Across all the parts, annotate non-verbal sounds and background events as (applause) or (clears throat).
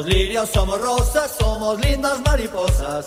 Somos lirios, somos rosas, somos lindas mariposas.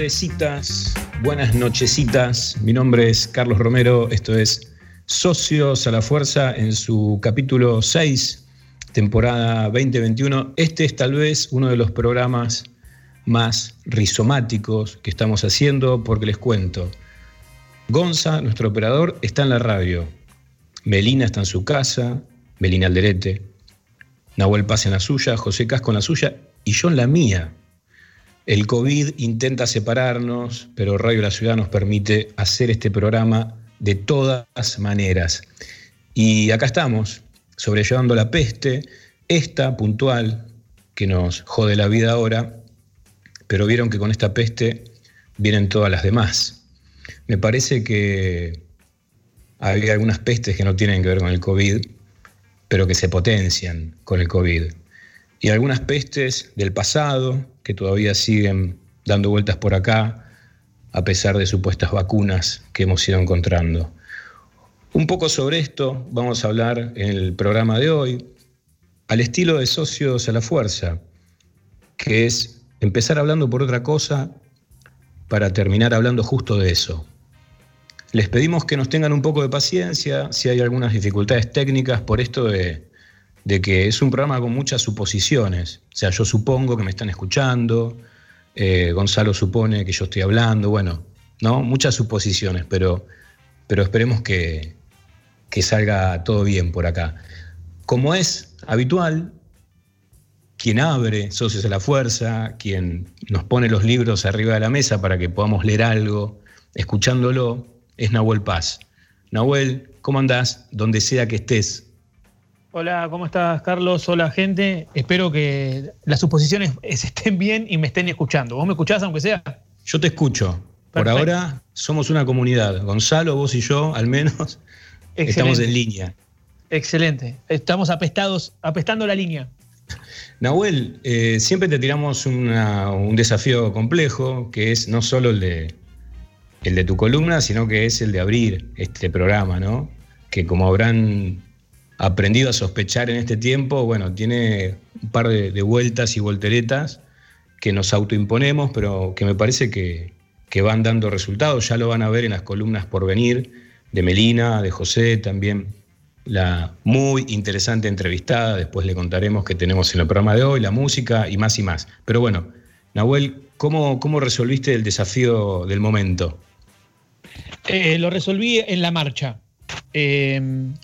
Tardecitas, buenas nochecitas. Mi nombre es Carlos Romero, esto es Socios a la Fuerza en su capítulo 6, temporada 2021. Este es tal vez uno de los programas más rizomáticos que estamos haciendo porque les cuento. Gonza, nuestro operador, está en la radio. Melina está en su casa, Melina Alderete. Nahuel Paz en la suya, José Casco en la suya y yo en la mía. El COVID intenta separarnos, pero Radio La Ciudad nos permite hacer este programa de todas maneras. Y acá estamos, sobrellevando la peste, esta puntual, que nos jode la vida ahora, pero vieron que con esta peste vienen todas las demás. Me parece que hay algunas pestes que no tienen que ver con el COVID, pero que se potencian con el COVID. Y algunas pestes del pasado que todavía siguen dando vueltas por acá, a pesar de supuestas vacunas que hemos ido encontrando. Un poco sobre esto vamos a hablar en el programa de hoy, al estilo de Socios a la Fuerza, que es empezar hablando por otra cosa para terminar hablando justo de eso. Les pedimos que nos tengan un poco de paciencia si hay algunas dificultades técnicas por esto de, de que es un programa con muchas suposiciones. O sea, yo supongo que me están escuchando, eh, Gonzalo supone que yo estoy hablando, bueno, ¿no? Muchas suposiciones, pero, pero esperemos que, que salga todo bien por acá. Como es habitual, quien abre Socios a la Fuerza, quien nos pone los libros arriba de la mesa para que podamos leer algo, escuchándolo, es Nahuel Paz. Nahuel, ¿cómo andás? Donde sea que estés. Hola, ¿cómo estás, Carlos? Hola, gente. Espero que las suposiciones (laughs) estén bien y me estén escuchando. ¿Vos me escuchás, aunque sea? Yo te escucho. Por ahora somos una comunidad. Gonzalo, vos y yo, al menos, (laughs) estamos en línea. Excelente. Estamos apestados, apestando la línea. Nahuel, eh, siempre te tiramos una- un desafío complejo, que es no solo el de, el de tu columna, sino que es el de abrir este programa, ¿no? Que como habrán aprendido a sospechar en este tiempo, bueno, tiene un par de, vueltas y volteretas que nos autoimponemos, pero que me parece que, que van dando resultados. Ya lo van a ver en las columnas por venir, de Melina, de José, también la muy interesante entrevistada, después le contaremos que tenemos en el programa de hoy, la música y más y más. Pero bueno, Nahuel, ¿cómo, cómo resolviste el desafío del momento? Eh, lo resolví en la marcha. Eh,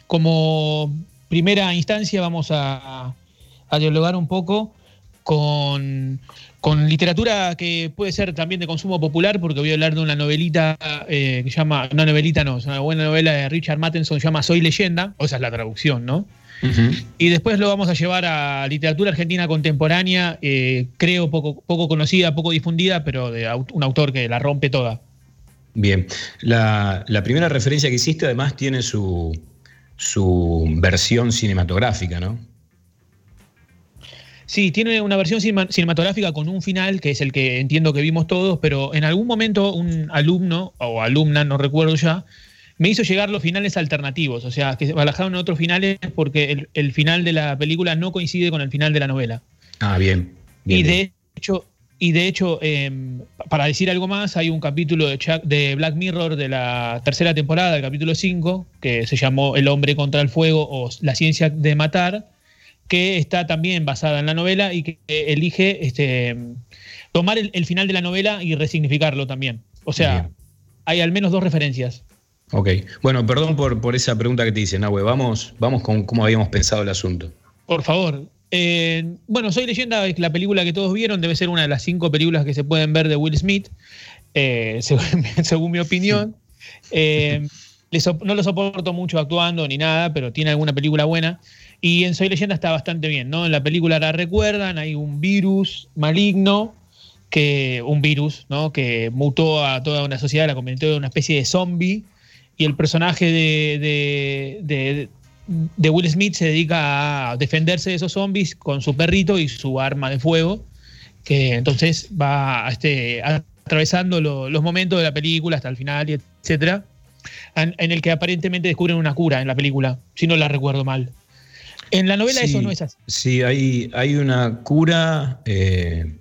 como primera instancia vamos a, a dialogar un poco con, con literatura que puede ser también de consumo popular, porque voy a hablar de una novelita eh, que llama, una novelita no, es una buena novela de Richard Matheson, se llama Soy leyenda, o esa es la traducción, ¿no? Y después lo vamos a llevar a literatura argentina contemporánea, eh, creo poco, poco conocida, poco difundida, pero de un autor que la rompe toda. Bien, la, la primera referencia que hiciste además tiene su, su versión cinematográfica, ¿no? Sí, tiene una versión cinema- cinematográfica con un final, que es el que entiendo que vimos todos, pero en algún momento un alumno o alumna, no recuerdo ya, me hizo llegar los finales alternativos, o sea, que se barajaron otros finales porque el, el final de la película no coincide con el final de la novela. Ah, bien. bien, y bien. de hecho, y de hecho eh, para decir algo más, hay un capítulo de, Chuck- de Black Mirror de la tercera temporada, el capítulo 5, que se llamó El hombre contra el fuego o La ciencia de matar, que está también basada en la novela y que elige este, tomar el, el final de la novela y resignificarlo también. O sea, Bien. hay al menos dos referencias. Ok. Bueno, perdón por, por esa pregunta que te hice, Nahue. Vamos, vamos con cómo habíamos pensado el asunto. Por favor. Eh, bueno, Soy Leyenda es la película que todos vieron, debe ser una de las cinco películas que se pueden ver de Will Smith, eh, (laughs) según, mi opinión. Eh, no lo soporto mucho actuando ni nada, pero tiene alguna película buena. Y en Soy Leyenda está bastante bien, ¿no? En la película la recuerdan, hay un virus maligno, que, un virus, ¿no? Que mutó a toda una sociedad, la convirtió en una especie de zombie. Y el personaje de, de, Will Smith se dedica a defenderse de esos zombies con su perrito y su arma de fuego, que entonces va este, atravesando los momentos de la película hasta el final, etcétera, en, en el que aparentemente descubren una cura en la película, si no la recuerdo mal. En la novela eso no es así. Sí, hay, hay una cura eh,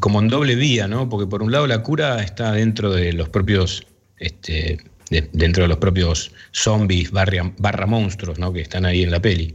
como en doble vía, ¿no? Porque por un lado la cura está dentro de los propios, este, dentro de los propios zombies barra, monstruos, ¿no? Que están ahí en la peli.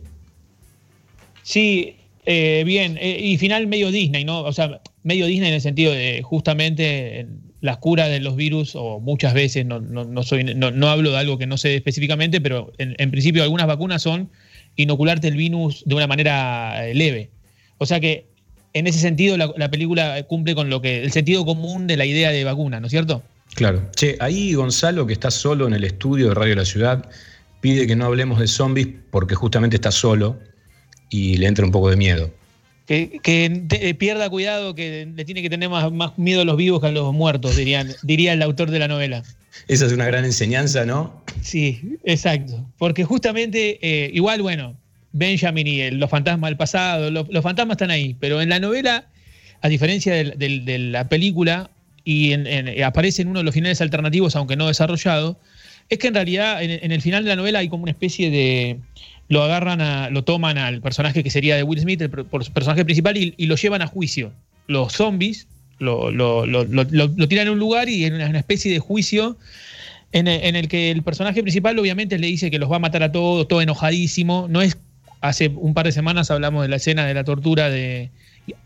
Sí, eh, bien. Eh, y final medio Disney, ¿no? O sea, medio Disney en el sentido de justamente la cura de los virus, o muchas veces, no, no, soy, no, hablo de algo que no sé específicamente, pero en principio algunas vacunas son inocularte el virus de una manera eh, leve. O sea que en ese sentido la, película cumple con lo que el sentido común de la idea de vacuna, ¿no es cierto? Claro. Che, ahí Gonzalo, que está solo en el estudio de Radio La Ciudad, pide que no hablemos de zombies porque justamente está solo y le entra un poco de miedo. Que, eh, pierda cuidado, que le tiene que tener más, más, miedo a los vivos que a los muertos, dirían, (laughs) diría el autor de la novela. Esa es una gran enseñanza, ¿no? Sí, exacto. Porque justamente, eh, igual, bueno, Benjamin y los fantasmas del pasado, los, fantasmas están ahí, pero en la novela, a diferencia de, la película, y aparece en uno de los finales alternativos, aunque no desarrollado, es que en realidad en, el final de la novela hay como una especie de. Lo agarran, a, lo toman al personaje que sería de Will Smith, el, personaje principal, y, y lo llevan a juicio. Los zombies lo, lo, lo, tiran en un lugar y en una, especie de juicio en el, que el personaje principal obviamente le dice que los va a matar a todos, todo enojadísimo. No es. Hace un par de semanas hablamos de la escena de la tortura de,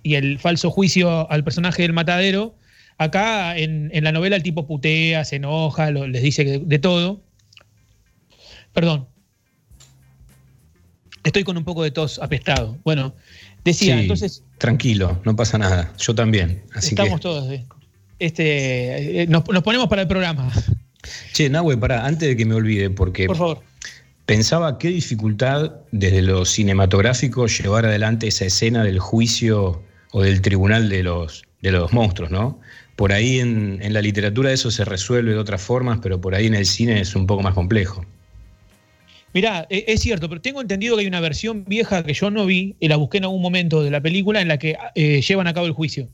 y el falso juicio al personaje del matadero. Acá en, la novela el tipo putea, se enoja, les dice de todo. Perdón. Estoy con un poco de tos apestado. Bueno, decía, entonces Tranquilo, no pasa nada. Yo también. estamos todos. Eh, este, eh, nos, ponemos para el programa. Che, Nahue, pará, antes de que me olvide, porque. Por favor. Pensaba qué dificultad desde lo cinematográfico llevar adelante esa escena del juicio o del tribunal de los, de los monstruos, ¿no? Por ahí en, en la literatura eso se resuelve de otras formas, pero por ahí en el cine es un poco más complejo. Mirá, e, es cierto, pero tengo entendido que hay una versión vieja que yo no vi, y la busqué en algún momento de la película, en la que eh, llevan a cabo el juicio.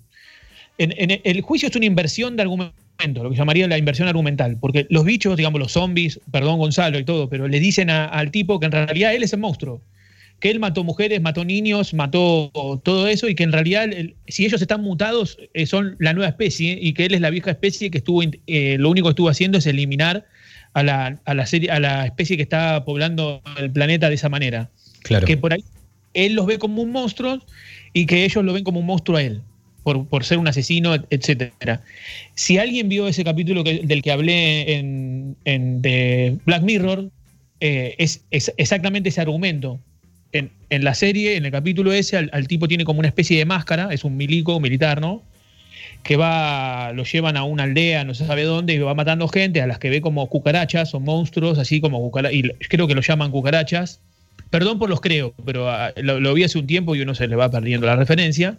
En, el juicio es una inversión de argumento, lo que llamaría la inversión argumental, porque los bichos, digamos, los zombies, perdón Gonzalo y todo, pero le dicen al tipo que en realidad él es el monstruo, que él mató mujeres, mató niños, mató todo eso, y que en realidad, si ellos están mutados, eh, son la nueva especie, y que él es la vieja especie que estuvo, eh, lo único que estuvo haciendo es eliminar a la, a la, serie, a la especie que está poblando el planeta de esa manera. Claro. Que por ahí él los ve como un monstruo y que ellos lo ven como un monstruo a él, por, por ser un asesino, etcétera. Si alguien vio ese capítulo del que hablé en, en de Black Mirror, eh, es, exactamente ese argumento. En, en, la serie, en el capítulo ese, al, tipo tiene como una especie de máscara, es un milico militar, ¿no? que va, lo llevan a una aldea, no se sabe dónde, y va matando gente a las que ve como cucarachas o monstruos, así como cucarachas, y creo que lo llaman cucarachas. Perdón por los creo, pero ah, lo, vi hace un tiempo y uno se le va perdiendo la referencia.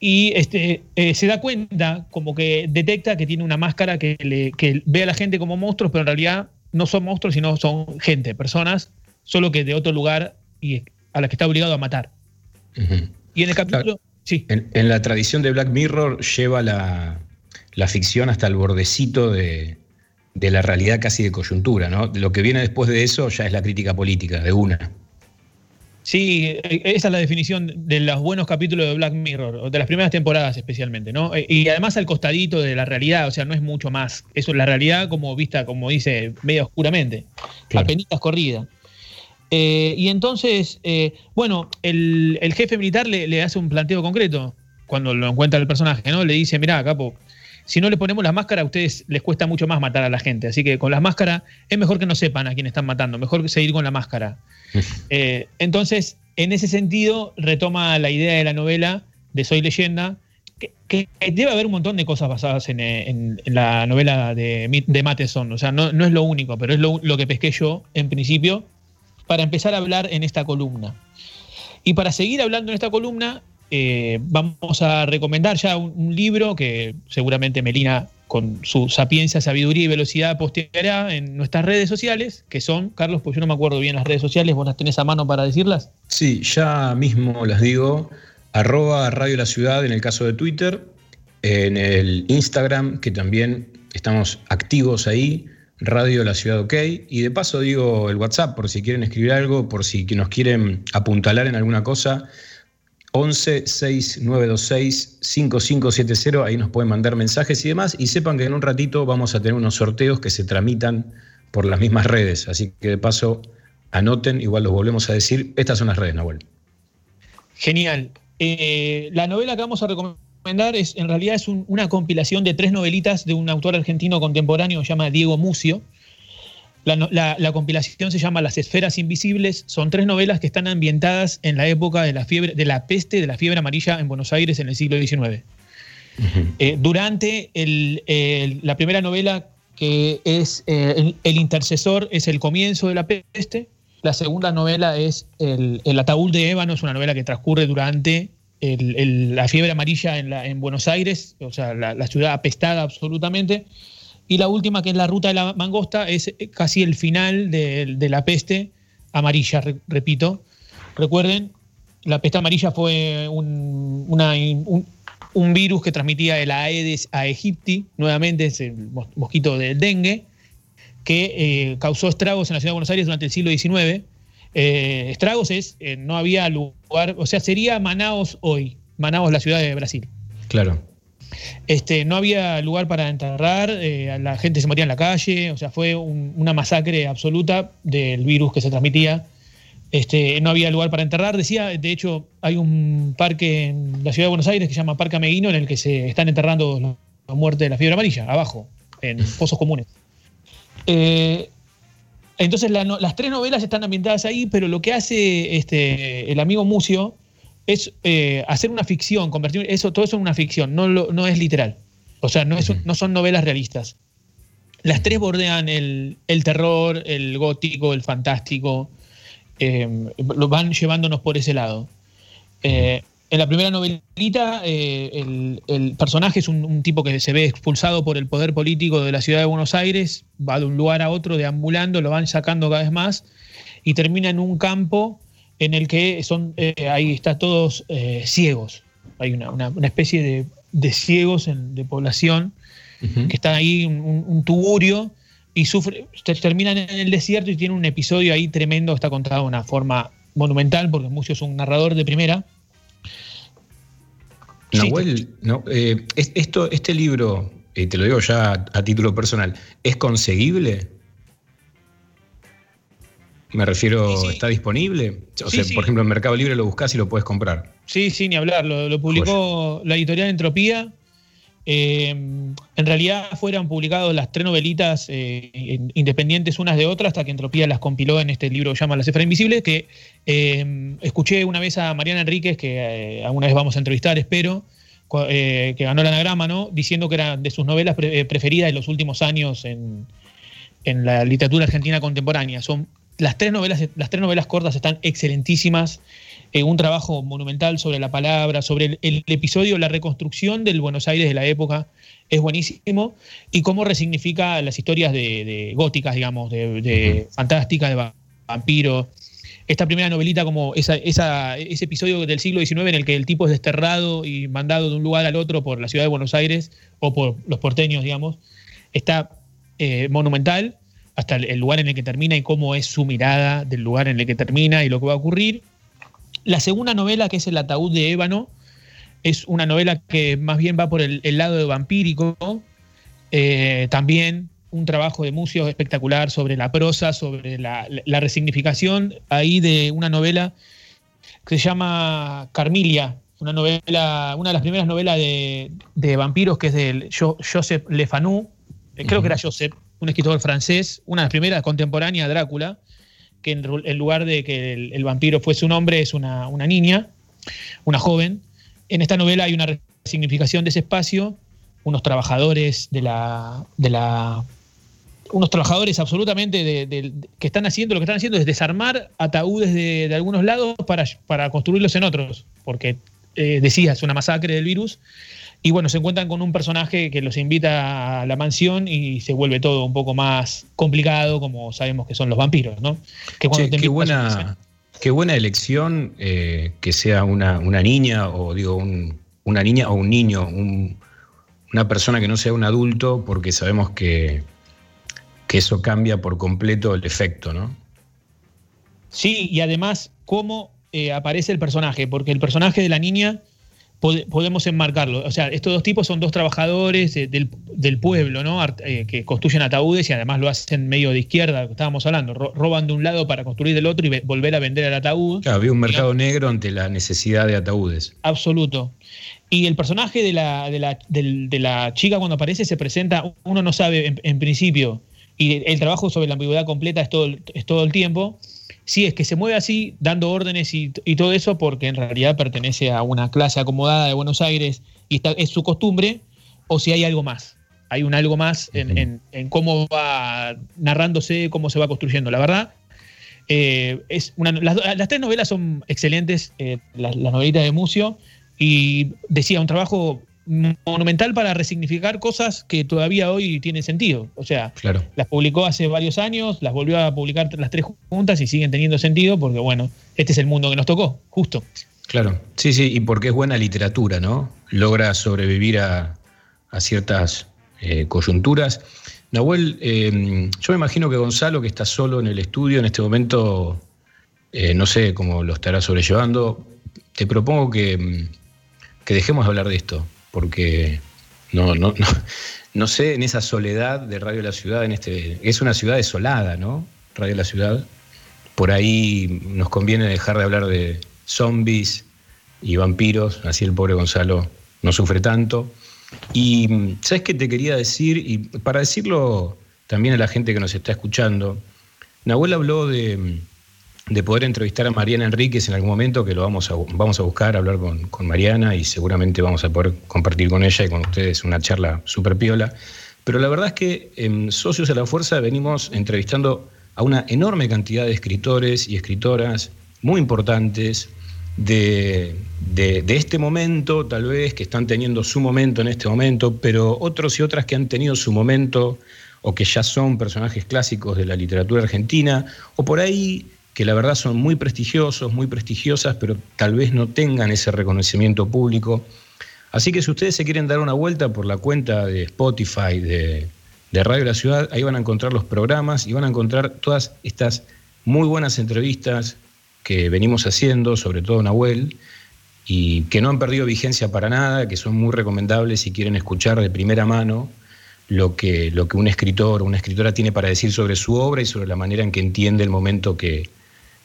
Y este, eh, se da cuenta, como que detecta que tiene una máscara que, que ve a la gente como monstruos, pero en realidad no son monstruos, sino son gente, personas, solo que de otro lugar y a las que está obligado a matar. Y en el capítulo. En, la tradición de Black Mirror lleva la, ficción hasta el bordecito de, la realidad casi de coyuntura, ¿no? Lo que viene después de eso ya es la crítica política, de una. Sí, esa es la definición de los buenos capítulos de Black Mirror, de las primeras temporadas especialmente, ¿no? Y además al costadito de la realidad, o sea, no es mucho más. Eso es la realidad como vista, como dice, medio oscuramente, claro. penitas corrida. Eh, y entonces, eh, bueno, el, jefe militar le, hace un planteo concreto cuando lo encuentra el personaje, ¿no? Le dice, mirá, capo, si no le ponemos la máscara, a ustedes les cuesta mucho más matar a la gente. Así que con las máscaras es mejor que no sepan a quién están matando, mejor seguir con la máscara. (laughs) Eh, entonces, en ese sentido, retoma la idea de la novela de Soy leyenda, que, debe haber un montón de cosas basadas en, la novela de, de Matheson. O sea, no, es lo único, pero es lo, que pesqué yo en principio para empezar a hablar en esta columna. Y para seguir hablando en esta columna, eh, vamos a recomendar ya un, libro que seguramente Melina, con su sapiencia, sabiduría y velocidad, posteará en nuestras redes sociales, que son, Carlos, pues yo no me acuerdo bien las redes sociales, ¿vos las tenés a mano para decirlas? Sí, ya mismo las digo arroba Radio La Ciudad en el caso de Twitter, en el Instagram, que también estamos activos ahí, Radio La Ciudad OK, y de paso digo el WhatsApp por si quieren escribir algo, por si nos quieren apuntalar en alguna cosa. 11 6926 5570, ahí nos pueden mandar mensajes y demás, y sepan que en un ratito vamos a tener unos sorteos que se tramitan por las mismas redes, así que de paso anoten, igual los volvemos a decir, estas son las redes, Nahuel. Genial. Eh, la novela que vamos a recomendar es, en realidad es una compilación de tres novelitas de un autor argentino contemporáneo que se llama Diego Mucio. La, compilación se llama Las Esferas Invisibles. Son tres novelas que están ambientadas en la época de la fiebre, de la peste, de la fiebre amarilla en Buenos Aires en el siglo XIX. Eh, durante la primera novela, que es eh, el, intercesor, es el comienzo de la peste. La segunda novela es El, ataúd de ébano, es una novela que transcurre durante la fiebre amarilla en, Buenos Aires, o sea, la, ciudad apestada absolutamente. Y la última, que es La Ruta de la Mangosta, es casi el final de, la peste amarilla, repito. Recuerden, la peste amarilla fue un, virus que transmitía el Aedes aegypti, nuevamente es el mosquito del dengue, que eh, causó estragos en la ciudad de Buenos Aires durante el siglo XIX. Eh, estragos es, eh, no había lugar, o sea, sería Manaos hoy, Manaos la ciudad de Brasil. Claro. Este, no había lugar para enterrar, la gente se moría en la calle, o sea, fue una masacre absoluta del virus que se transmitía. Este, no había lugar para enterrar. Decía, de hecho, hay un parque en la ciudad de Buenos Aires que se llama Parque Ameguino, en el que se están enterrando la muerte de la fiebre amarilla, abajo, en (laughs) pozos comunes. Eh, entonces las tres novelas están ambientadas ahí, pero lo que hace este, el amigo Mucio es eh, hacer una ficción, convertir eso, todo eso en una ficción, no, no es literal. O sea, no, es, no, son novelas realistas. Las tres bordean el, terror, el gótico, el fantástico, eh, lo van llevándonos por ese lado. En la primera novelita, eh, el, personaje es un, tipo que se ve expulsado por el poder político de la ciudad de Buenos Aires, va de un lugar a otro deambulando, lo van sacando cada vez más y termina en un campo en el que son, eh, ahí está todos eh, ciegos. Hay una, especie de, ciegos de población que están ahí, un, un, tugurio, y sufre, terminan en el desierto y tiene un episodio ahí tremendo, está contado de una forma monumental, porque Mucio es un narrador de primera Nahuel, no, eh, esto, este libro, y te lo digo ya a, título personal, ¿es conseguible? Me refiero, ¿está disponible? O sea, por ejemplo, en Mercado Libre lo buscas y lo puedes comprar. Sí, sí, ni hablar. Lo, publicó la editorial Entropía. Eh, en realidad fueron publicadas las tres novelitas eh, independientes unas de otras hasta que Entropía las compiló en este libro que llama La Cifra Invisible, que eh, escuché una vez a Mariana Enríquez, que alguna vez vamos a entrevistar, espero, que ganó el anagrama, ¿no? diciendo que era de sus novelas preferidas en los últimos años en, en la literatura argentina contemporánea. Son las tres novelas, las tres novelas cortas están excelentísimas. Eh, un trabajo monumental sobre la palabra, sobre el, episodio, la reconstrucción del Buenos Aires de la época es buenísimo y cómo resignifica las historias de, góticas, digamos, de, fantásticas, de vampiro. Esta primera novelita, como ese episodio del siglo XIX en el que el tipo es desterrado y mandado de un lugar al otro por la ciudad de Buenos Aires o por los porteños, digamos, está eh, monumental hasta el lugar en el que termina y cómo es su mirada del lugar en el que termina y lo que va a ocurrir. La segunda novela, que es El ataúd de ébano, es una novela que más bien va por el, lado de vampírico. Eh, también un trabajo de Mucio espectacular sobre la prosa, sobre la, resignificación ahí de una novela que se llama Carmilia, una novela, una de las primeras novelas de, vampiros que es de Joseph Le Fanu, eh, creo que era Joseph, un escritor francés, una de las primeras contemporáneas de Drácula, que en, lugar de que el, vampiro fuese un hombre, es una, niña, una joven. En esta novela hay una resignificación de ese espacio, unos trabajadores de la, de la unos trabajadores absolutamente de, que están haciendo, lo que están haciendo es desarmar ataúdes de, algunos lados para, para, construirlos en otros, porque eh, decía, es una masacre del virus. Y bueno, se encuentran con un personaje que los invita a la mansión y se vuelve todo un poco más complicado, como sabemos que son los vampiros, ¿no? Que qué, buena, qué buena elección eh, que sea una, niña o digo una niña o un niño, una persona que no sea un adulto, porque sabemos que que eso cambia por completo el efecto, ¿no? Sí, y además cómo eh, aparece el personaje, porque el personaje de la niña podemos enmarcarlo. O sea, estos dos tipos son dos trabajadores del, pueblo, ¿no? Eh, que construyen ataúdes y además lo hacen medio de izquierda, estábamos hablando, roban de un lado para construir del otro y volver a vender el ataúd. Claro, había un mercado negro ante la necesidad de ataúdes. Absoluto. Y el personaje de la, de la, chica cuando aparece se presenta, uno no sabe en principio y el trabajo sobre la ambigüedad completa es todo, es todo el tiempo. Sí, es que se mueve así, dando órdenes y, todo eso, porque en realidad pertenece a una clase acomodada de Buenos Aires y está, es su costumbre, o si hay algo más. Hay un algo más en, cómo va narrándose, cómo se va construyendo. La verdad, eh, es una, las, tres novelas son excelentes, eh, las, las novelitas de Mucio, y decía, un trabajo monumental para resignificar cosas que todavía hoy tienen sentido. O sea, las publicó hace varios años, las volvió a publicar las tres juntas y siguen teniendo sentido porque, bueno, este es el mundo que nos tocó, justo. Claro, sí, sí, y porque es buena literatura, ¿no? Logra sobrevivir a, ciertas eh, coyunturas. Nahuel, em, yo me imagino que Gonzalo, que está solo en el estudio en este momento, eh, no sé cómo lo estará sobrellevando, te propongo que, em, que dejemos de hablar de esto porque no, no, no, no sé en esa soledad de Radio La Ciudad, en este, es una ciudad desolada, ¿no? Radio La Ciudad. Por ahí nos conviene dejar de hablar de zombies y vampiros, así el pobre Gonzalo no sufre tanto. Y ¿sabes qué te quería decir? Y para decirlo también a la gente que nos está escuchando, Nahuel habló de, de poder entrevistar a Mariana Enríquez en algún momento, que lo vamos a, vamos a buscar, hablar con, Mariana y seguramente vamos a poder compartir con ella y con ustedes una charla súper piola. Pero la verdad es que en Socios a la Fuerza venimos entrevistando a una enorme cantidad de escritores y escritoras muy importantes de, de, este momento, tal vez, que están teniendo su momento en este momento, pero otros y otras que han tenido su momento o que ya son personajes clásicos de la literatura argentina, o por ahí que la verdad son muy prestigiosos, muy prestigiosas, pero tal vez no tengan ese reconocimiento público. Así que si ustedes se quieren dar una vuelta por la cuenta de Spotify de, Radio La Ciudad, ahí van a encontrar los programas y van a encontrar todas estas muy buenas entrevistas que venimos haciendo, sobre todo Nahuel, y que no han perdido vigencia para nada, que son muy recomendables si quieren escuchar de primera mano lo que, lo que un escritor o una escritora tiene para decir sobre su obra y sobre la manera en que entiende el momento que,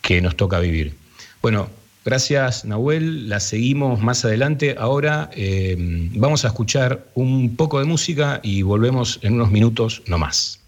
que nos toca vivir. Bueno, gracias Nahuel, la seguimos más adelante. Ahora eh, vamos a escuchar un poco de música y volvemos en unos minutos no más.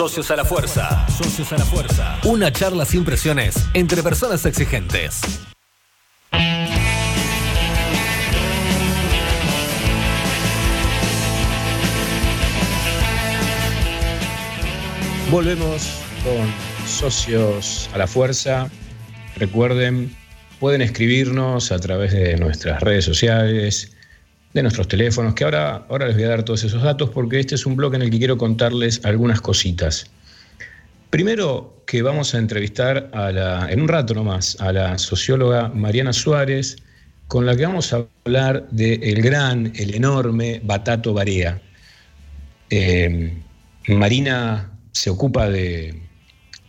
Socios a la Fuerza. Socios a la Fuerza. Una charla sin presiones entre personas exigentes. Volvemos con Socios a la Fuerza. Recuerden, pueden escribirnos a través de nuestras redes sociales, de nuestros teléfonos, que ahora, ahora les voy a dar todos esos datos porque este es un blog en el que quiero contarles algunas cositas. Primero que vamos a entrevistar a la, en un rato nomás a la socióloga Mariana Suárez, con la que vamos a hablar del gran, el enorme Batato Barea. Eh, Marina se ocupa de,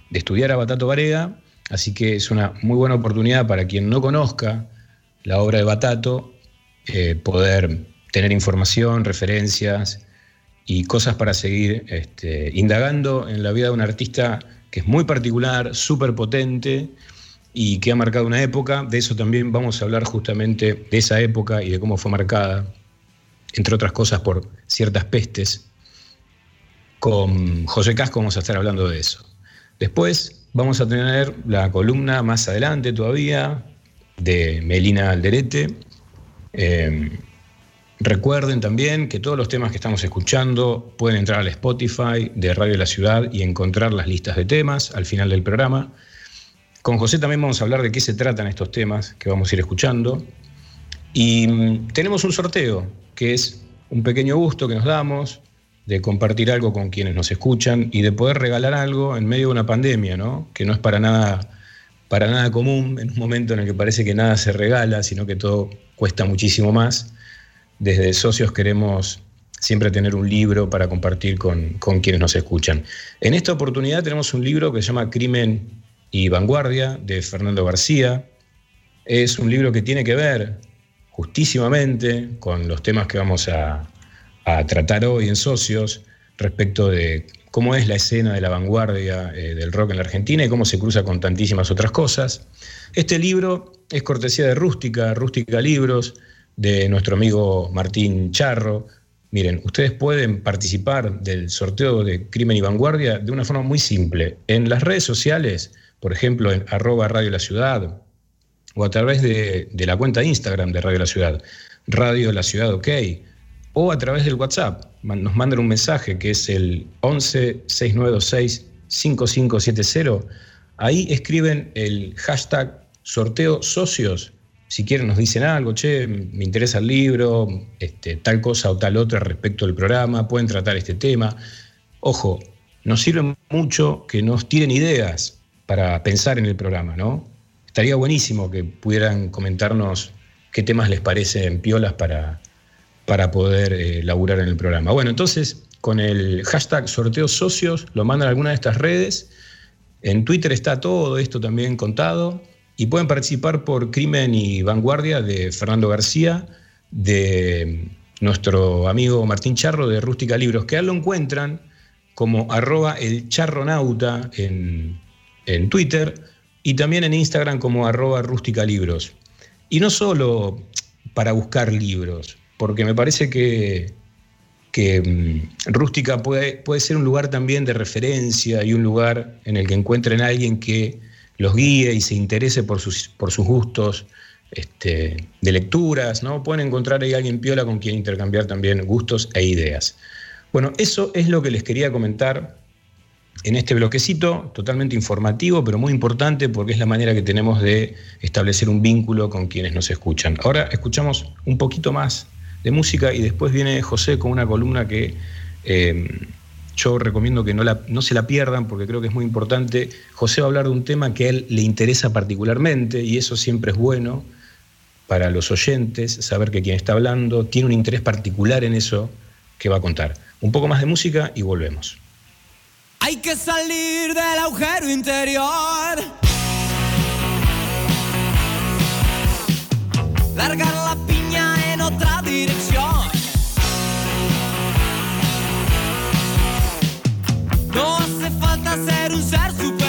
de, estudiar a Batato Barea, Así que es una muy buena oportunidad para quien no conozca la obra de Batato, eh, poder tener información, referencias y cosas para seguir este, indagando en la vida de un artista que es muy particular, súper potente y que ha marcado una época. De eso también vamos a hablar justamente de esa época y de cómo fue marcada, entre otras cosas, por ciertas pestes. Con José Casco vamos a estar hablando de eso. Después Vamos a tener la columna más adelante todavía de Melina Alderete. Em, recuerden también que todos los temas que estamos escuchando pueden entrar al Spotify de Radio La Ciudad y encontrar las listas de temas al final del programa. Con José también vamos a hablar de qué se tratan estos temas que vamos a ir escuchando. Y mm, tenemos un sorteo, que es un pequeño gusto que nos damos de compartir algo con quienes nos escuchan y de poder regalar algo en medio de una pandemia, ¿no? Que no es para nada, para nada común en un momento en el que parece que nada se regala, sino que todo cuesta muchísimo más. Desde socios queremos siempre tener un libro para compartir con, con quienes nos escuchan. En esta oportunidad tenemos un libro que se llama Crimen y Vanguardia de Fernando García. Es un libro que tiene que ver justísimamente con los temas que vamos a, a tratar hoy en Socios respecto de cómo es la escena de la vanguardia eh, del rock en la Argentina y cómo se cruza con tantísimas otras cosas. Este libro es cortesía de Rústica, Rústica Libros, de nuestro amigo Martín Charro. Miren, ustedes pueden participar del sorteo de Crimen y Vanguardia de una forma muy simple. En las redes sociales, por ejemplo, en arroba Radio La Ciudad, o a través de, de la cuenta Instagram de Radio La Ciudad, Radio La Ciudad OK, o a través del WhatsApp. Nos mandan un mensaje que es el 11 6926 5570. Ahí escriben el hashtag sorteo socios. Si quieren nos dicen algo, che, me interesa el libro, este, tal cosa o tal otra respecto del programa, pueden tratar este tema. Ojo, nos sirve mucho que nos tiren ideas para pensar en el programa, ¿no? Estaría buenísimo que pudieran comentarnos qué temas les parecen piolas para, para poder eh, laburar en el programa. Bueno, entonces con el hashtag sorteo socios lo mandan a alguna de estas redes. En Twitter está todo esto también contado y pueden participar por Crimen y Vanguardia de Fernando García, de nuestro amigo Martín Charro de Rústica Libros, que ya lo encuentran como arroba charronauta en, en Twitter y también en Instagram como arroba rústica libros. Y no solo para buscar libros, porque me parece que, mm, Rústica puede, puede ser un lugar también de referencia y un lugar en el que encuentren a alguien que los guíe y se interese por sus, por sus gustos este, de lecturas, ¿no? Pueden encontrar ahí a alguien piola con quien intercambiar también gustos e ideas. Bueno, eso es lo que les quería comentar en este bloquecito, totalmente informativo, pero muy importante porque es la manera que tenemos de establecer un vínculo con quienes nos escuchan. Ahora escuchamos un poquito más de música y después viene José con una columna que eh, yo recomiendo que no, se la pierdan porque creo que es muy importante. José va a hablar de un tema que a él le interesa particularmente y eso siempre es bueno para los oyentes, saber que quien está hablando tiene un interés particular en eso que va a contar. Un poco más de música y volvemos. Hay que salir del agujero interior. Largar la No hace falta ser un ser.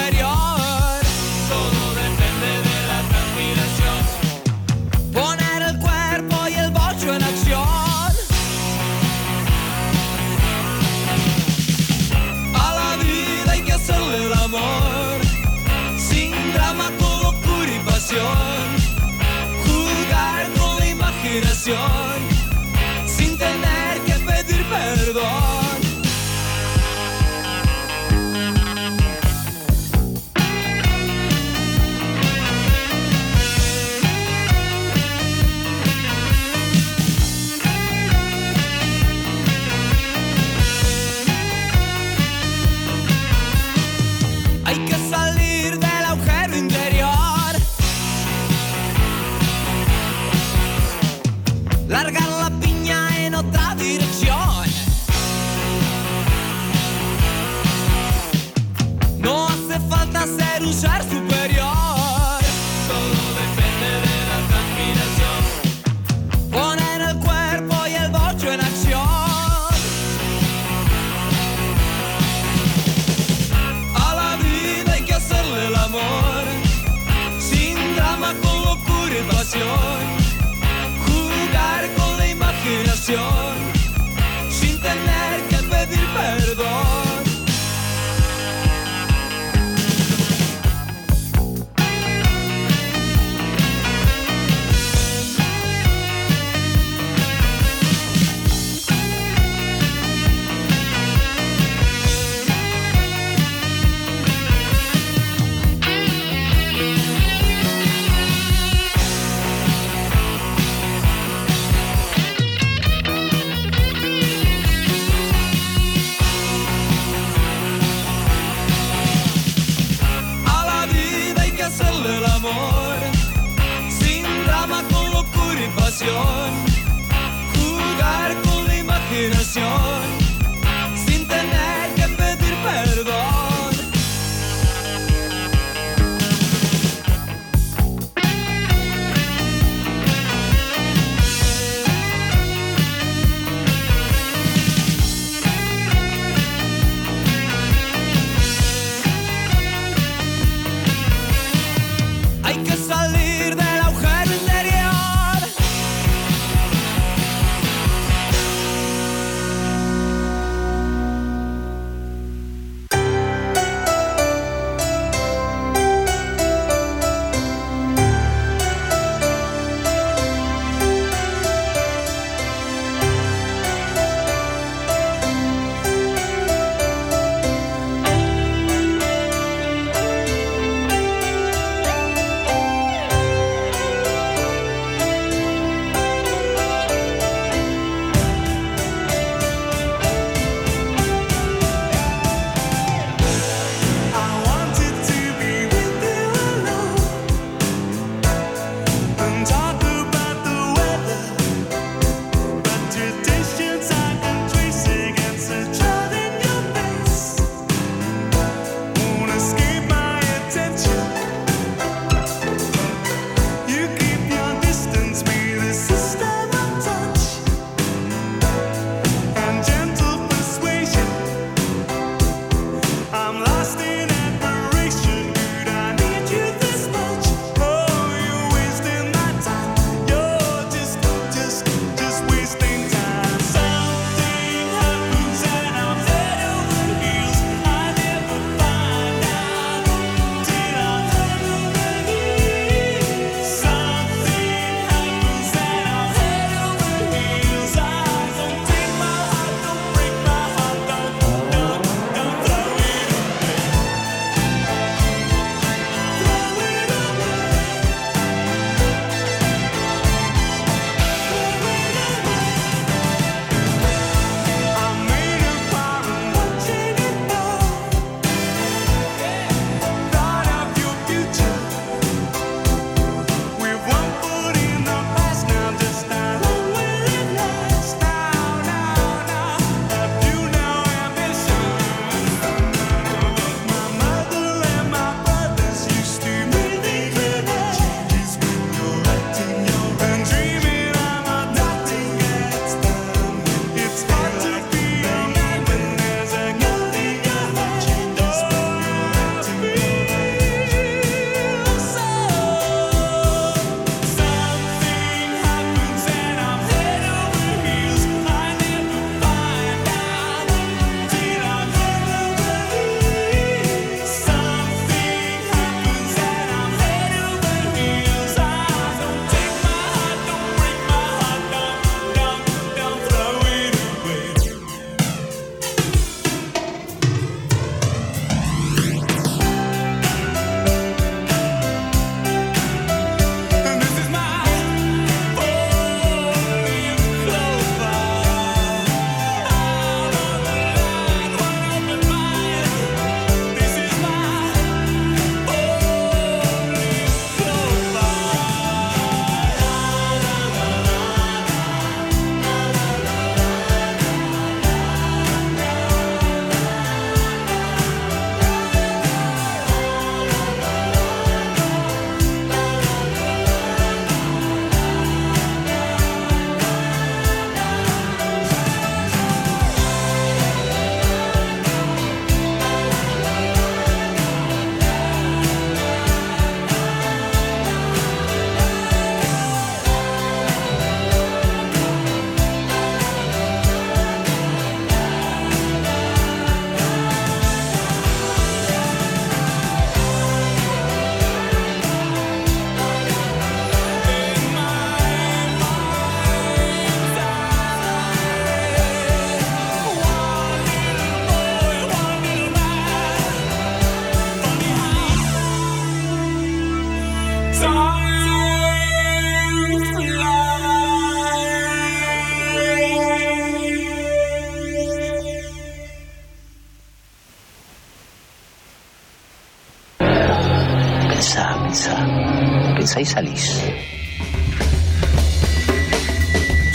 Y salís.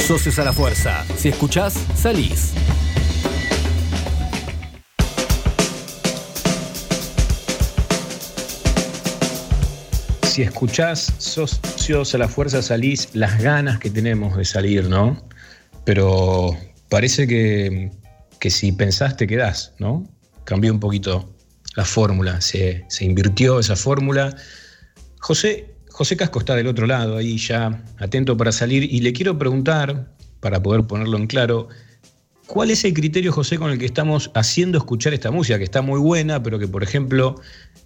Socios a la fuerza. Si escuchás, salís. Si escuchás socios a la fuerza salís, las ganas que tenemos de salir, ¿no? Pero parece que, que si pensás te quedás, ¿no? Cambió un poquito la fórmula, se, se invirtió esa fórmula. José, José Casco está del otro lado, ahí ya atento para salir, y le quiero preguntar, para poder ponerlo en claro, ¿cuál es el criterio, José, con el que estamos haciendo escuchar esta música, que está muy buena, pero que, por ejemplo,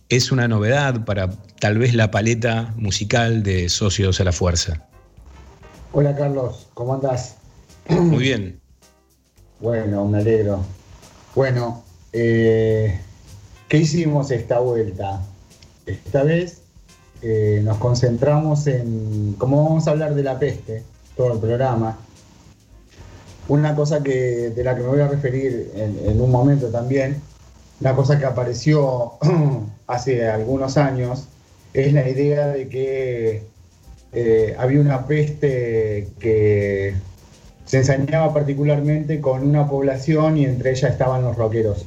es una novedad para tal vez la paleta musical de Socios a la Fuerza? Hola Carlos, ¿cómo andás? Muy bien. (clears throat) Bueno, me alegro. Bueno, eh, ¿qué hicimos esta vuelta? Esta vez eh, nos concentramos en, como vamos a hablar de la peste, todo el programa, una cosa que, de la que me voy a referir en, un momento también, una cosa que apareció (clears throat) hace algunos años, es la idea de que eh, había una peste que se ensañaba particularmente con una población y entre ellas estaban los rockeros.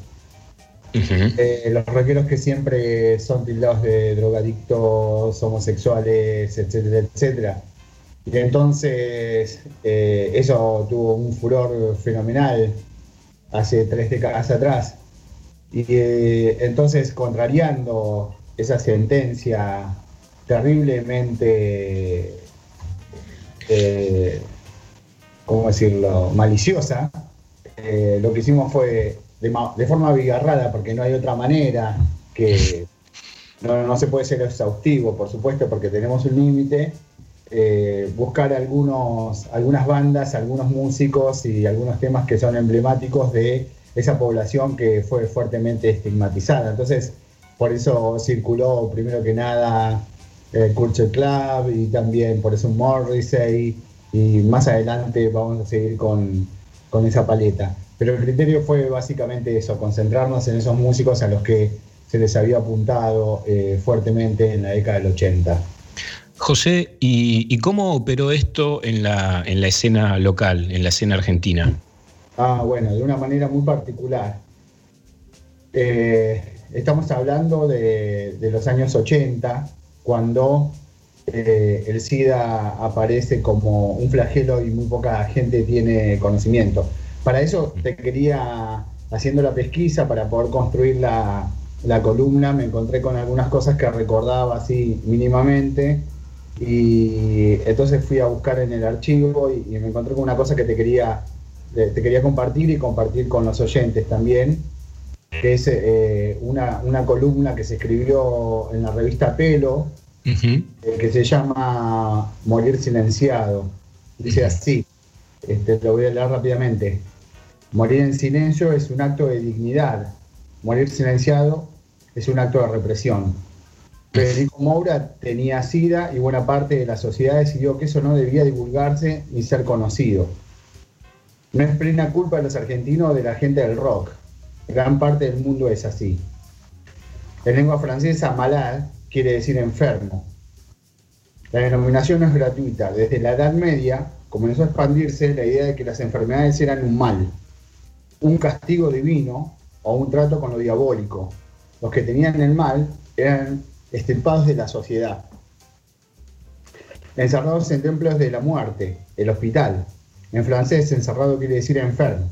Eh, los rockeros que siempre son tildados de drogadictos, homosexuales, etcétera, etcétera. Y entonces eh, eso tuvo un furor fenomenal hace tres décadas atrás. Y eh, entonces, contrariando esa sentencia terriblemente, ¿cómo decirlo?, maliciosa, lo que hicimos fue de, ma- de forma abigarrada, porque no hay otra manera, que no, no se puede ser exhaustivo, por supuesto, porque tenemos un límite, eh, buscar algunos, algunas bandas, algunos músicos y algunos temas que son emblemáticos de esa población que fue fuertemente estigmatizada. Entonces, por eso circuló primero que nada el Culture Club y también por eso Morrissey y más adelante vamos a seguir con, con esa paleta. Pero el criterio fue básicamente eso, concentrarnos en esos músicos a los que se les había apuntado eh, fuertemente en la década del 80. José, ¿y, y cómo operó esto en la, en la escena local, en la escena argentina? Ah, bueno, de una manera muy particular. Eh, estamos hablando de, de los años 80, cuando eh, el SIDA aparece como un flagelo y muy poca gente tiene conocimiento. Para eso te quería, haciendo la pesquisa para poder construir la, la columna, me encontré con algunas cosas que recordaba así mínimamente y entonces fui a buscar en el archivo y, y me encontré con una cosa que te quería, te te quería compartir y compartir con los oyentes también, que es eh, una, una columna que se escribió en la revista Pelo, eh, que se llama Morir silenciado. Dice así, este, lo voy a leer rápidamente. Morir en silencio es un acto de dignidad. Morir silenciado es un acto de represión. Federico Moura tenía SIDA y buena parte de la sociedad decidió que eso no debía divulgarse ni ser conocido. No es plena culpa de los argentinos o de la gente del rock. Gran parte del mundo es así. En lengua francesa, malade quiere decir enfermo. La denominación no es gratuita. Desde la Edad Media comenzó a expandirse la idea de que las enfermedades eran un mal, un castigo divino o un trato con lo diabólico. Los que tenían el mal eran extirpados de la sociedad. Encerrados en templos de la muerte, el hospital. En francés, encerrado quiere decir enfermo.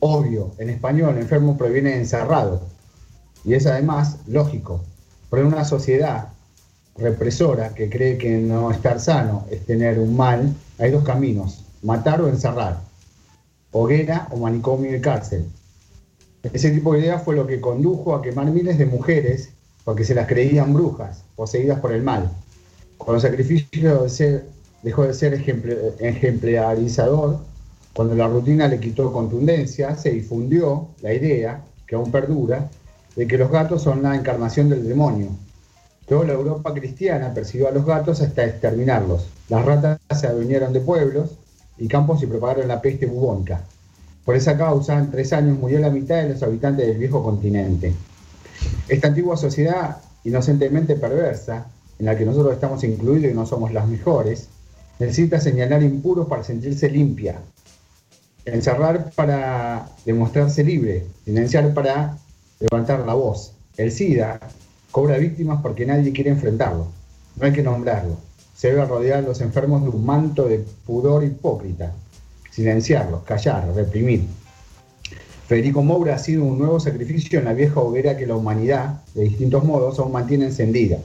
Obvio, en español, enfermo proviene de encerrado. Y es además lógico. Pero en una sociedad represora que cree que no estar sano es tener un mal, hay dos caminos, matar o encerrar. Hoguera o manicomio y cárcel. Ese tipo de idea fue lo que condujo a quemar miles de mujeres porque se las creían brujas, poseídas por el mal. Cuando el sacrificio de ser, dejó de ser ejemplarizador, cuando la rutina le quitó contundencia, se difundió la idea, que aún perdura, de que los gatos son la encarnación del demonio. Toda la Europa cristiana persiguió a los gatos hasta exterminarlos. Las ratas se adueñaron de pueblos y campos y propagaron la peste bubónica. Por esa causa, en tres años murió la mitad de los habitantes del viejo continente. Esta antigua sociedad, inocentemente perversa, en la que nosotros estamos incluidos y no somos las mejores, necesita señalar impuros para sentirse limpia, encerrar para demostrarse libre, silenciar para levantar la voz. El SIDA cobra víctimas porque nadie quiere enfrentarlo, no hay que nombrarlo. Se debe rodear a los enfermos de un manto de pudor hipócrita, silenciarlos, callar, reprimir. Federico Moura ha sido un nuevo sacrificio en la vieja hoguera que la humanidad, de distintos modos, aún mantiene encendida.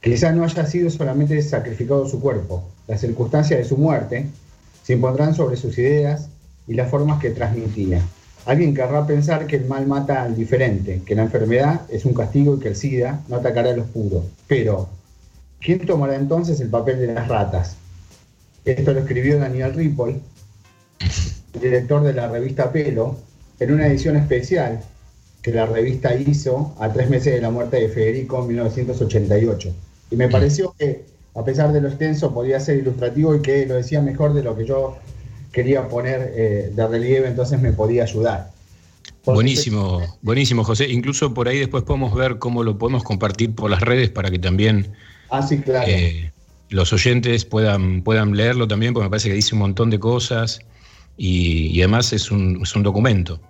Quizá no haya sido solamente sacrificado su cuerpo, las circunstancias de su muerte se impondrán sobre sus ideas y las formas que transmitía. Alguien querrá pensar que el mal mata al diferente, que la enfermedad es un castigo y que el SIDA no atacará a los puros. Pero, ¿quién tomará entonces el papel de las ratas? Esto lo escribió Daniel Ripoll, director de la revista Pelo, en una edición especial que la revista hizo a tres meses de la muerte de Federico en 1988. Y me pareció que, a pesar de lo extenso, podía ser ilustrativo y que lo decía mejor de lo que yo quería poner eh, de relieve, entonces me podía ayudar. buenísimo, buenísimo, José. Incluso por ahí después podemos ver cómo lo podemos compartir por las redes para que también ah, sí, claro. eh, los oyentes puedan, puedan leerlo también, porque me parece que dice un montón de cosas y, además es un, es un, documento.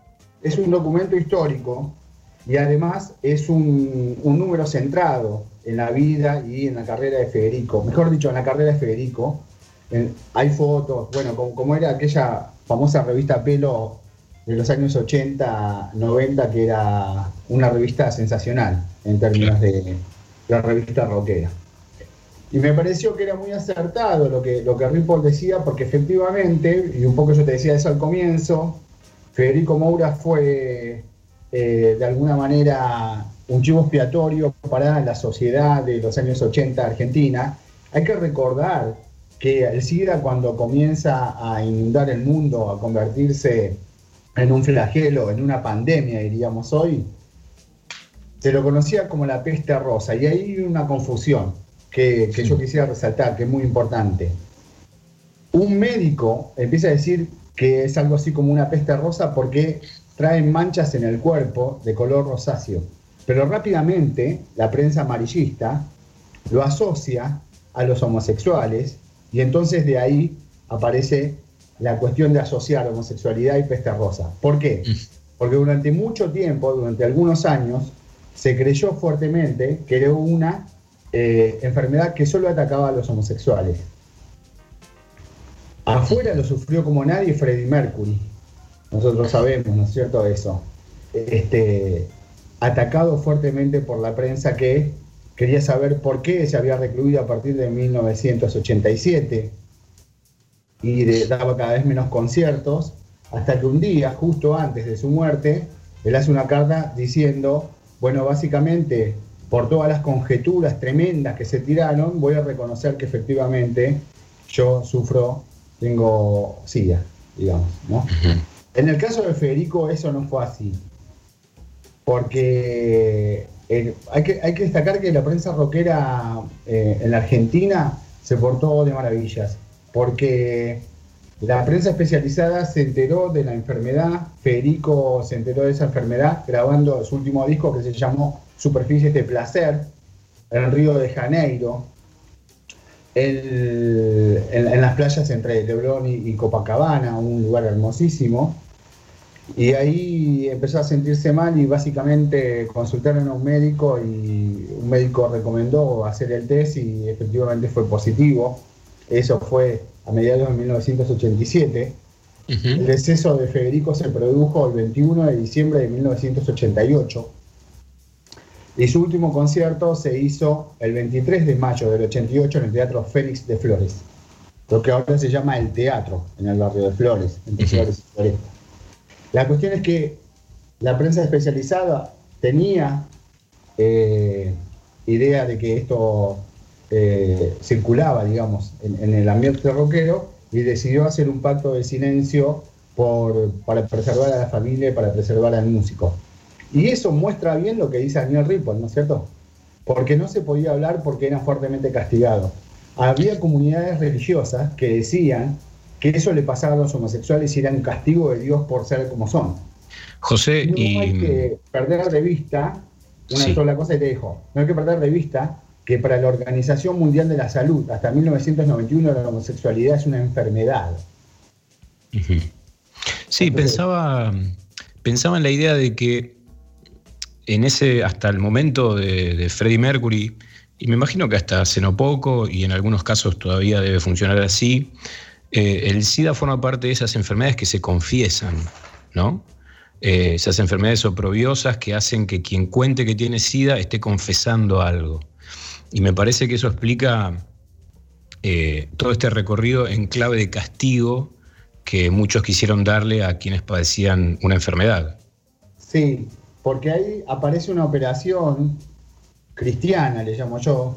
Es un documento histórico y además es un, un número centrado en la vida y en la carrera de Federico, mejor dicho, en la carrera de Federico. hay fotos, bueno, como, era aquella famosa revista Pelo de los años 80, 90, que era una revista sensacional en términos de la revista rockera. Y me pareció que era muy acertado lo que, lo que Ripoll decía, porque efectivamente, y un poco yo te decía eso al comienzo, Federico Moura fue eh, de alguna manera un chivo expiatorio para la sociedad de los años 80 argentina. Hay que recordar que el SIDA cuando comienza a inundar el mundo, a convertirse en un flagelo, en una pandemia, diríamos hoy, se lo conocía como la peste rosa. Y ahí hay una confusión que, que yo quisiera resaltar, que es muy importante. Un médico empieza a decir que es algo así como una peste rosa porque traen manchas en el cuerpo de color rosáceo pero rápidamente la prensa amarillista lo asocia a los homosexuales y entonces de ahí aparece la cuestión de asociar homosexualidad y peste rosa. ¿Por qué? Mm. Porque durante mucho tiempo, durante algunos años, se creyó fuertemente que era una eh, enfermedad que solo atacaba a los homosexuales. Afuera lo sufrió como nadie Freddie Mercury. Nosotros sabemos, ¿no es cierto? Eso. Este, atacado fuertemente por la prensa que quería saber por qué se había recluido a partir de 1987 y daba cada vez menos conciertos, hasta que un día, justo antes de su muerte, él hace una carta diciendo, bueno, básicamente, por todas las conjeturas tremendas que se tiraron, voy a reconocer que efectivamente yo sufro, tengo SIDA, digamos, ¿no? En el caso de Federico eso no fue así porque eh, hay, que, hay que destacar que la prensa rockera eh, en la Argentina se portó de maravillas, porque la prensa especializada se enteró de la enfermedad, Federico se enteró de esa enfermedad grabando su último disco que se llamó Superficies de Placer, en Río de Janeiro, en, las playas entre Leblon y Copacabana, un lugar hermosísimo. Y ahí empezó a sentirse mal y básicamente consultaron a un médico y un médico recomendó hacer el test y efectivamente fue positivo. Eso fue a mediados de 1987. El deceso de Federico se produjo el 21 de diciembre de 1988 y su último concierto se hizo el 23 de mayo del 88 en el Teatro Félix de Flores, lo que ahora se llama el Teatro en el barrio de Flores, entre Flores y Floresta. La cuestión es que la prensa especializada tenía eh, idea de que esto eh, circulaba, digamos, en, el ambiente rockero y decidió hacer un pacto de silencio para preservar a la familia y para preservar al músico. Y eso muestra bien lo que dice Daniel Ripoll, ¿no es cierto? Porque no se podía hablar porque eran fuertemente castigados. Había comunidades religiosas que decían que eso le pasaba a los homosexuales y era un castigo de Dios por ser como son. José, no hay que perder de vista una sola cosa y te dejo. No hay que perder de vista que para la Organización Mundial de la Salud hasta 1991 la homosexualidad es una enfermedad. Sí, pensaba, pensaba en la idea de que en ese, hasta el momento de, Freddie Mercury, y me imagino que hasta hace no poco, y en algunos casos todavía debe funcionar así, eh, el SIDA forma parte de esas enfermedades que se confiesan, ¿no? Eh, esas enfermedades oprobiosas que hacen que quien cuente que tiene SIDA esté confesando algo. Y me parece que eso explica eh, todo este recorrido en clave de castigo que muchos quisieron darle a quienes padecían una enfermedad. Sí, porque ahí aparece una operación cristiana, le llamo yo,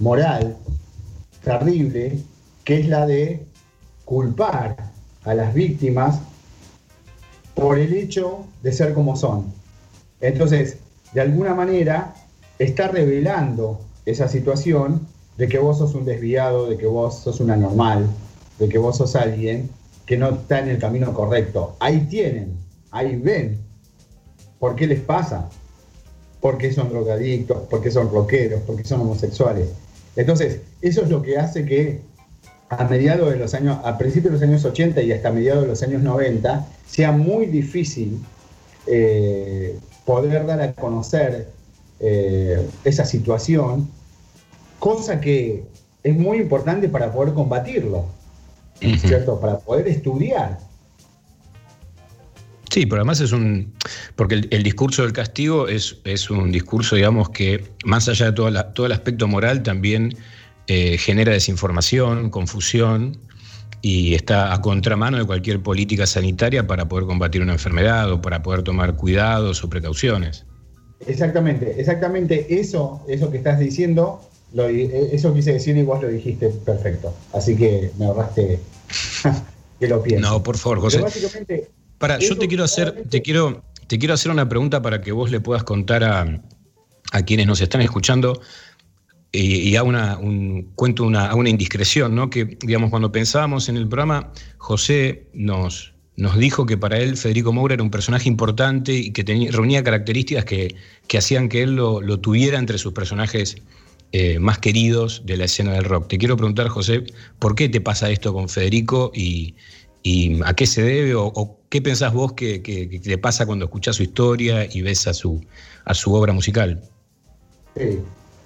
moral, terrible, que es la de culpar a las víctimas por el hecho de ser como son. Entonces, de alguna manera, está revelando esa situación de que vos sos un desviado, de que vos sos una normal, de que vos sos alguien que no está en el camino correcto. Ahí tienen, ahí ven. ¿Por qué les pasa? ¿Por qué son drogadictos? ¿Por qué son rockeros? ¿Por qué son homosexuales? Entonces, eso es lo que hace que a mediados de los años, a principios de los años 80 y hasta mediados de los años 90, sea muy difícil eh, poder dar a conocer eh, esa situación, cosa que es muy importante para poder combatirlo, ¿cierto? Para poder estudiar. Sí, pero además es un. Porque el, discurso del castigo es, es, un discurso, digamos, que más allá de todo el aspecto moral, también eh, genera desinformación, confusión y está a contramano de cualquier política sanitaria para poder combatir una enfermedad o para poder tomar cuidados o precauciones. Exactamente, exactamente eso, eso que estás diciendo, lo, eso quise decir y vos lo dijiste perfecto. Así que me ahorraste (laughs) que lo pienses. No, por favor, José. Para, yo te quiero hacer, te quiero, te quiero hacer una pregunta para que vos le puedas contar a, a quienes nos están escuchando y, a una, un, cuento una, una indiscreción, ¿no? Que, digamos, cuando pensábamos en el programa, José nos, nos dijo que para él Federico Moura era un personaje importante y que tenía, reunía características que, hacían que él lo, tuviera entre sus personajes eh, más queridos de la escena del rock. Te quiero preguntar, José, ¿por qué te pasa esto con Federico y, a qué se debe o, qué pensás vos que, que, te pasa cuando escuchás su historia y ves a su, a su obra musical? Sí.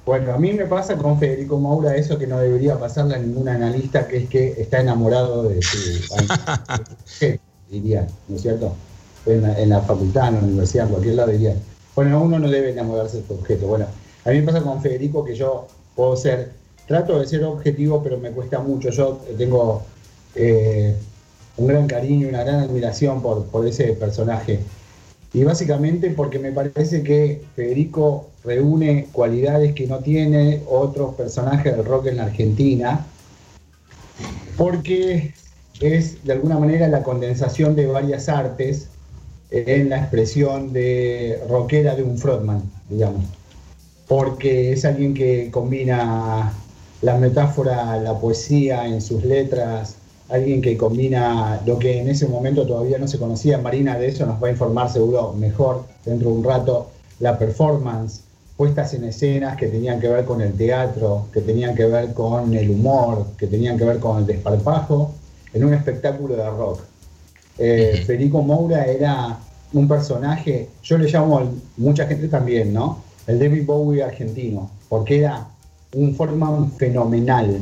Bueno, a mí me pasa con Federico Moura eso que no debería pasarle a ningún analista, que es que está enamorado de su (laughs) diría, ¿no es cierto? En la, facultad, en la universidad, en cualquier lado diría, bueno, uno no debe enamorarse de su objeto. Bueno, a mí me pasa con Federico que yo puedo ser, trato de ser objetivo, pero me cuesta mucho. Yo tengo eh, un gran cariño, una gran admiración por, por ese personaje. Y básicamente porque me parece que Federico reúne cualidades que no tiene otros personajes del rock en la Argentina, porque es de alguna manera la condensación de varias artes en la expresión de rockera de un frontman, digamos. Porque es alguien que combina la metáfora, la poesía en sus letras, alguien que combina lo que en ese momento todavía no se conocía. Marina de eso nos va a informar seguro mejor dentro de un rato. La performance, puestas en escenas que tenían que ver con el teatro, que tenían que ver con el humor, que tenían que ver con el desparpajo en un espectáculo de rock. Eh, Federico Moura era un personaje, yo le llamo, mucha gente también, ¿no? El David Bowie argentino, porque era un forma fenomenal.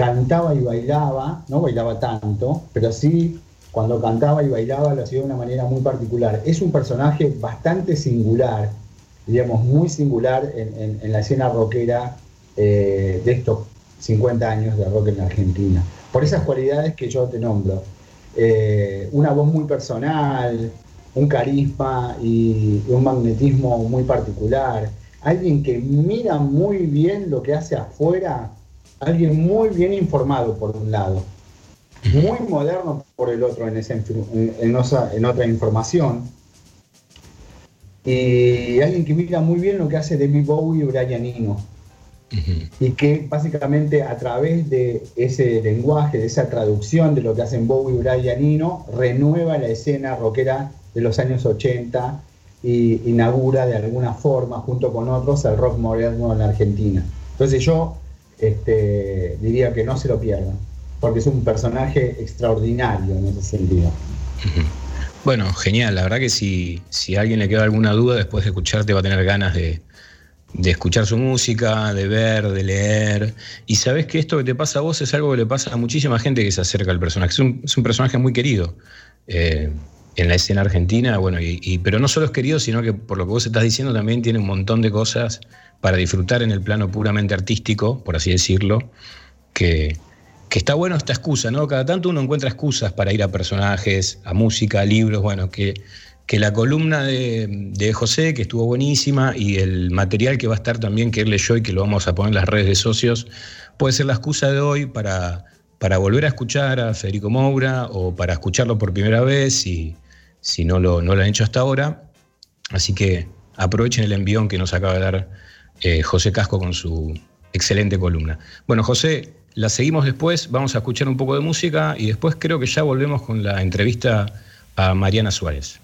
Cantaba y bailaba, no bailaba tanto, pero sí cuando cantaba y bailaba lo hacía de una manera muy particular. Es un personaje bastante singular, digamos, muy singular en, la escena rockera eh, de estos 50 años de rock en la Argentina por esas cualidades que yo te nombro. Eh, una voz muy personal, un carisma y un magnetismo muy particular, alguien que mira muy bien lo que hace afuera, alguien muy bien informado por un lado, muy moderno por el otro en, en, otra información, y alguien que mira muy bien lo que hace David Bowie y Brian Eno y que básicamente a través de ese lenguaje, de esa traducción de lo que hacen Bowie, Brian y Nino, renueva la escena rockera de los años 80 y inaugura de alguna forma, junto con otros, el rock moderno en la Argentina. Entonces yo este, diría que no se lo pierdan, porque es un personaje extraordinario en ese sentido. Bueno, genial. La verdad que si, si a alguien le queda alguna duda después de escucharte va a tener ganas de, de escuchar su música, de ver, de leer. Y sabes que esto que te pasa a vos es algo que le pasa a muchísima gente que se acerca al personaje. Es un, personaje muy querido eh, en la escena argentina, bueno, y, pero no solo es querido, sino que por lo que vos estás diciendo también tiene un montón de cosas para disfrutar en el plano puramente artístico, por así decirlo, que, que está bueno esta excusa, ¿no? Cada tanto uno encuentra excusas para ir a personajes, a música, a libros, bueno, que que la columna de, José, que estuvo buenísima, y el material que va a estar también, que él leyó y que lo vamos a poner en las redes de socios, puede ser la excusa de hoy para, para volver a escuchar a Federico Moura o para escucharlo por primera vez si, si no, lo, no lo han hecho hasta ahora. Así que aprovechen el envión que nos acaba de dar eh, José Casco con su excelente columna. Bueno, José, la seguimos después, vamos a escuchar un poco de música y después creo que ya volvemos con la entrevista a Mariana Suárez.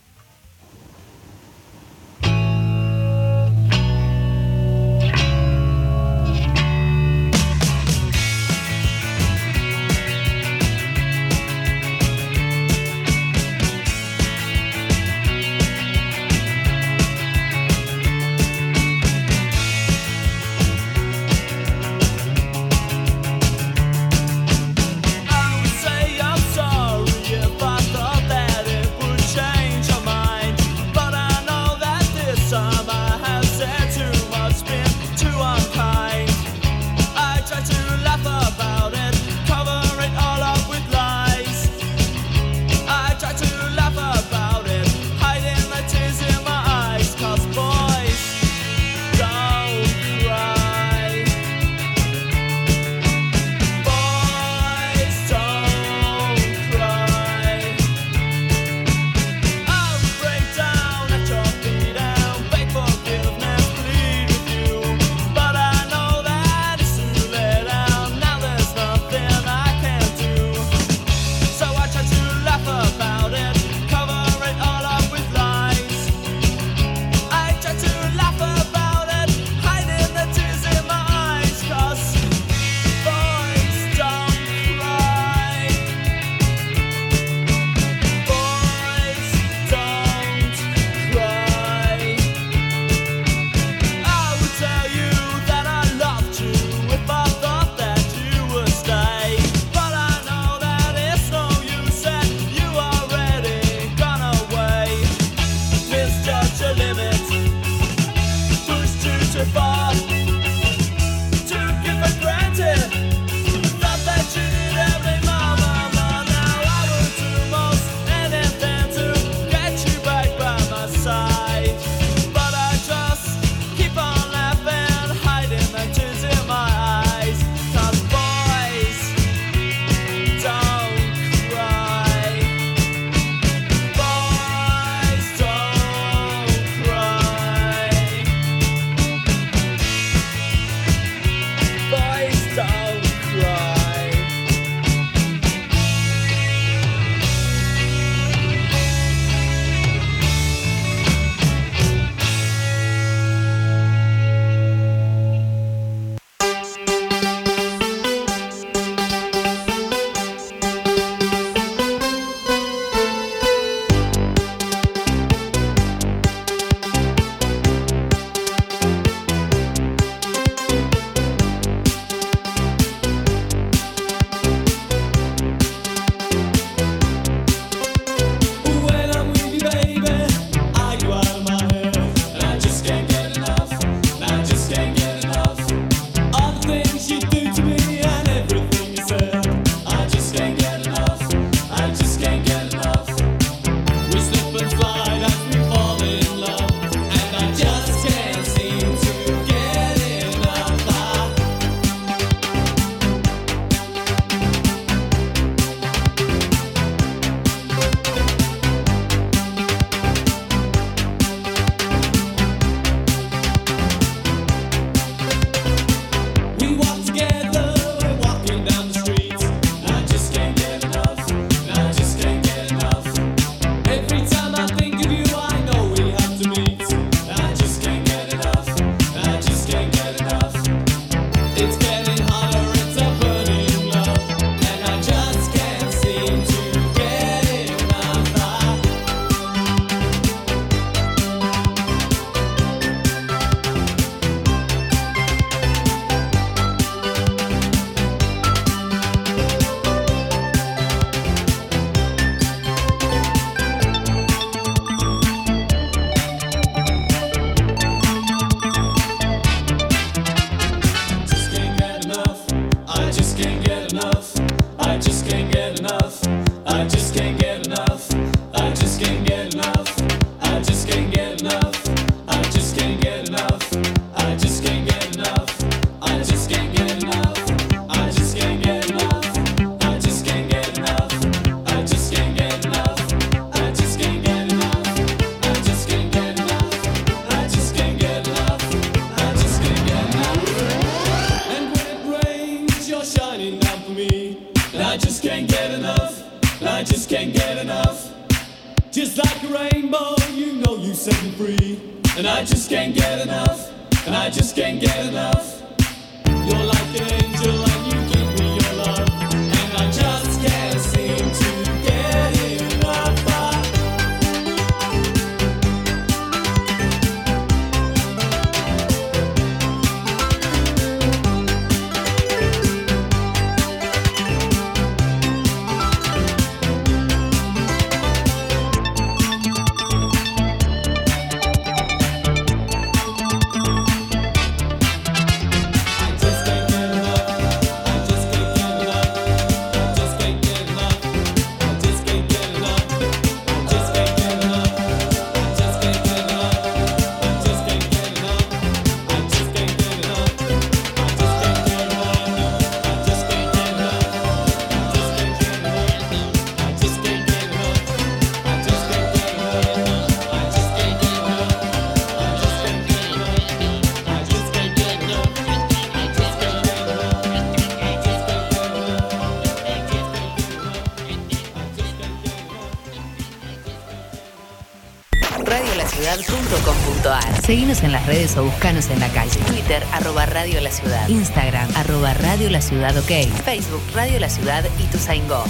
En las redes o buscanos en la calle. Twitter, arroba Radio La Ciudad. Instagram, arroba Radio La Ciudad OK. Facebook, Radio La Ciudad y tu Go.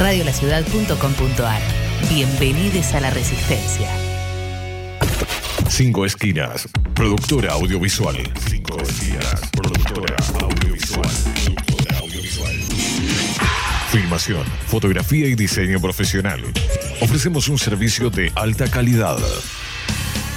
Radiolaciudad.com.ar Bienvenidos a la Resistencia. Cinco Esquinas, productora audiovisual. Cinco Esquinas, productora audiovisual. Productora audiovisual. Filmación, fotografía y diseño profesional. Ofrecemos un servicio de alta calidad.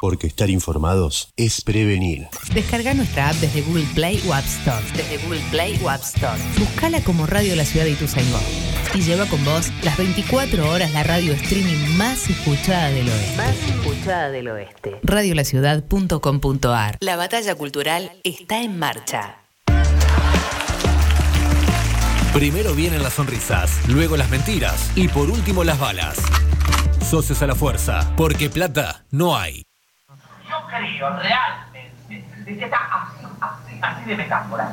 Porque estar informados es prevenir. Descarga nuestra app desde Google Play o App Store. Desde Google Play o App Store. Buscala como Radio La Ciudad de Ituzaingó. Y lleva con vos las 24 horas la radio streaming más escuchada del oeste. Más escuchada del oeste. Radiolaciudad.com.ar La batalla cultural está en marcha. Primero vienen las sonrisas, luego las mentiras y por último las balas. Socios a la fuerza, porque plata no hay. Creo realmente de que está así, así, así de metáfora.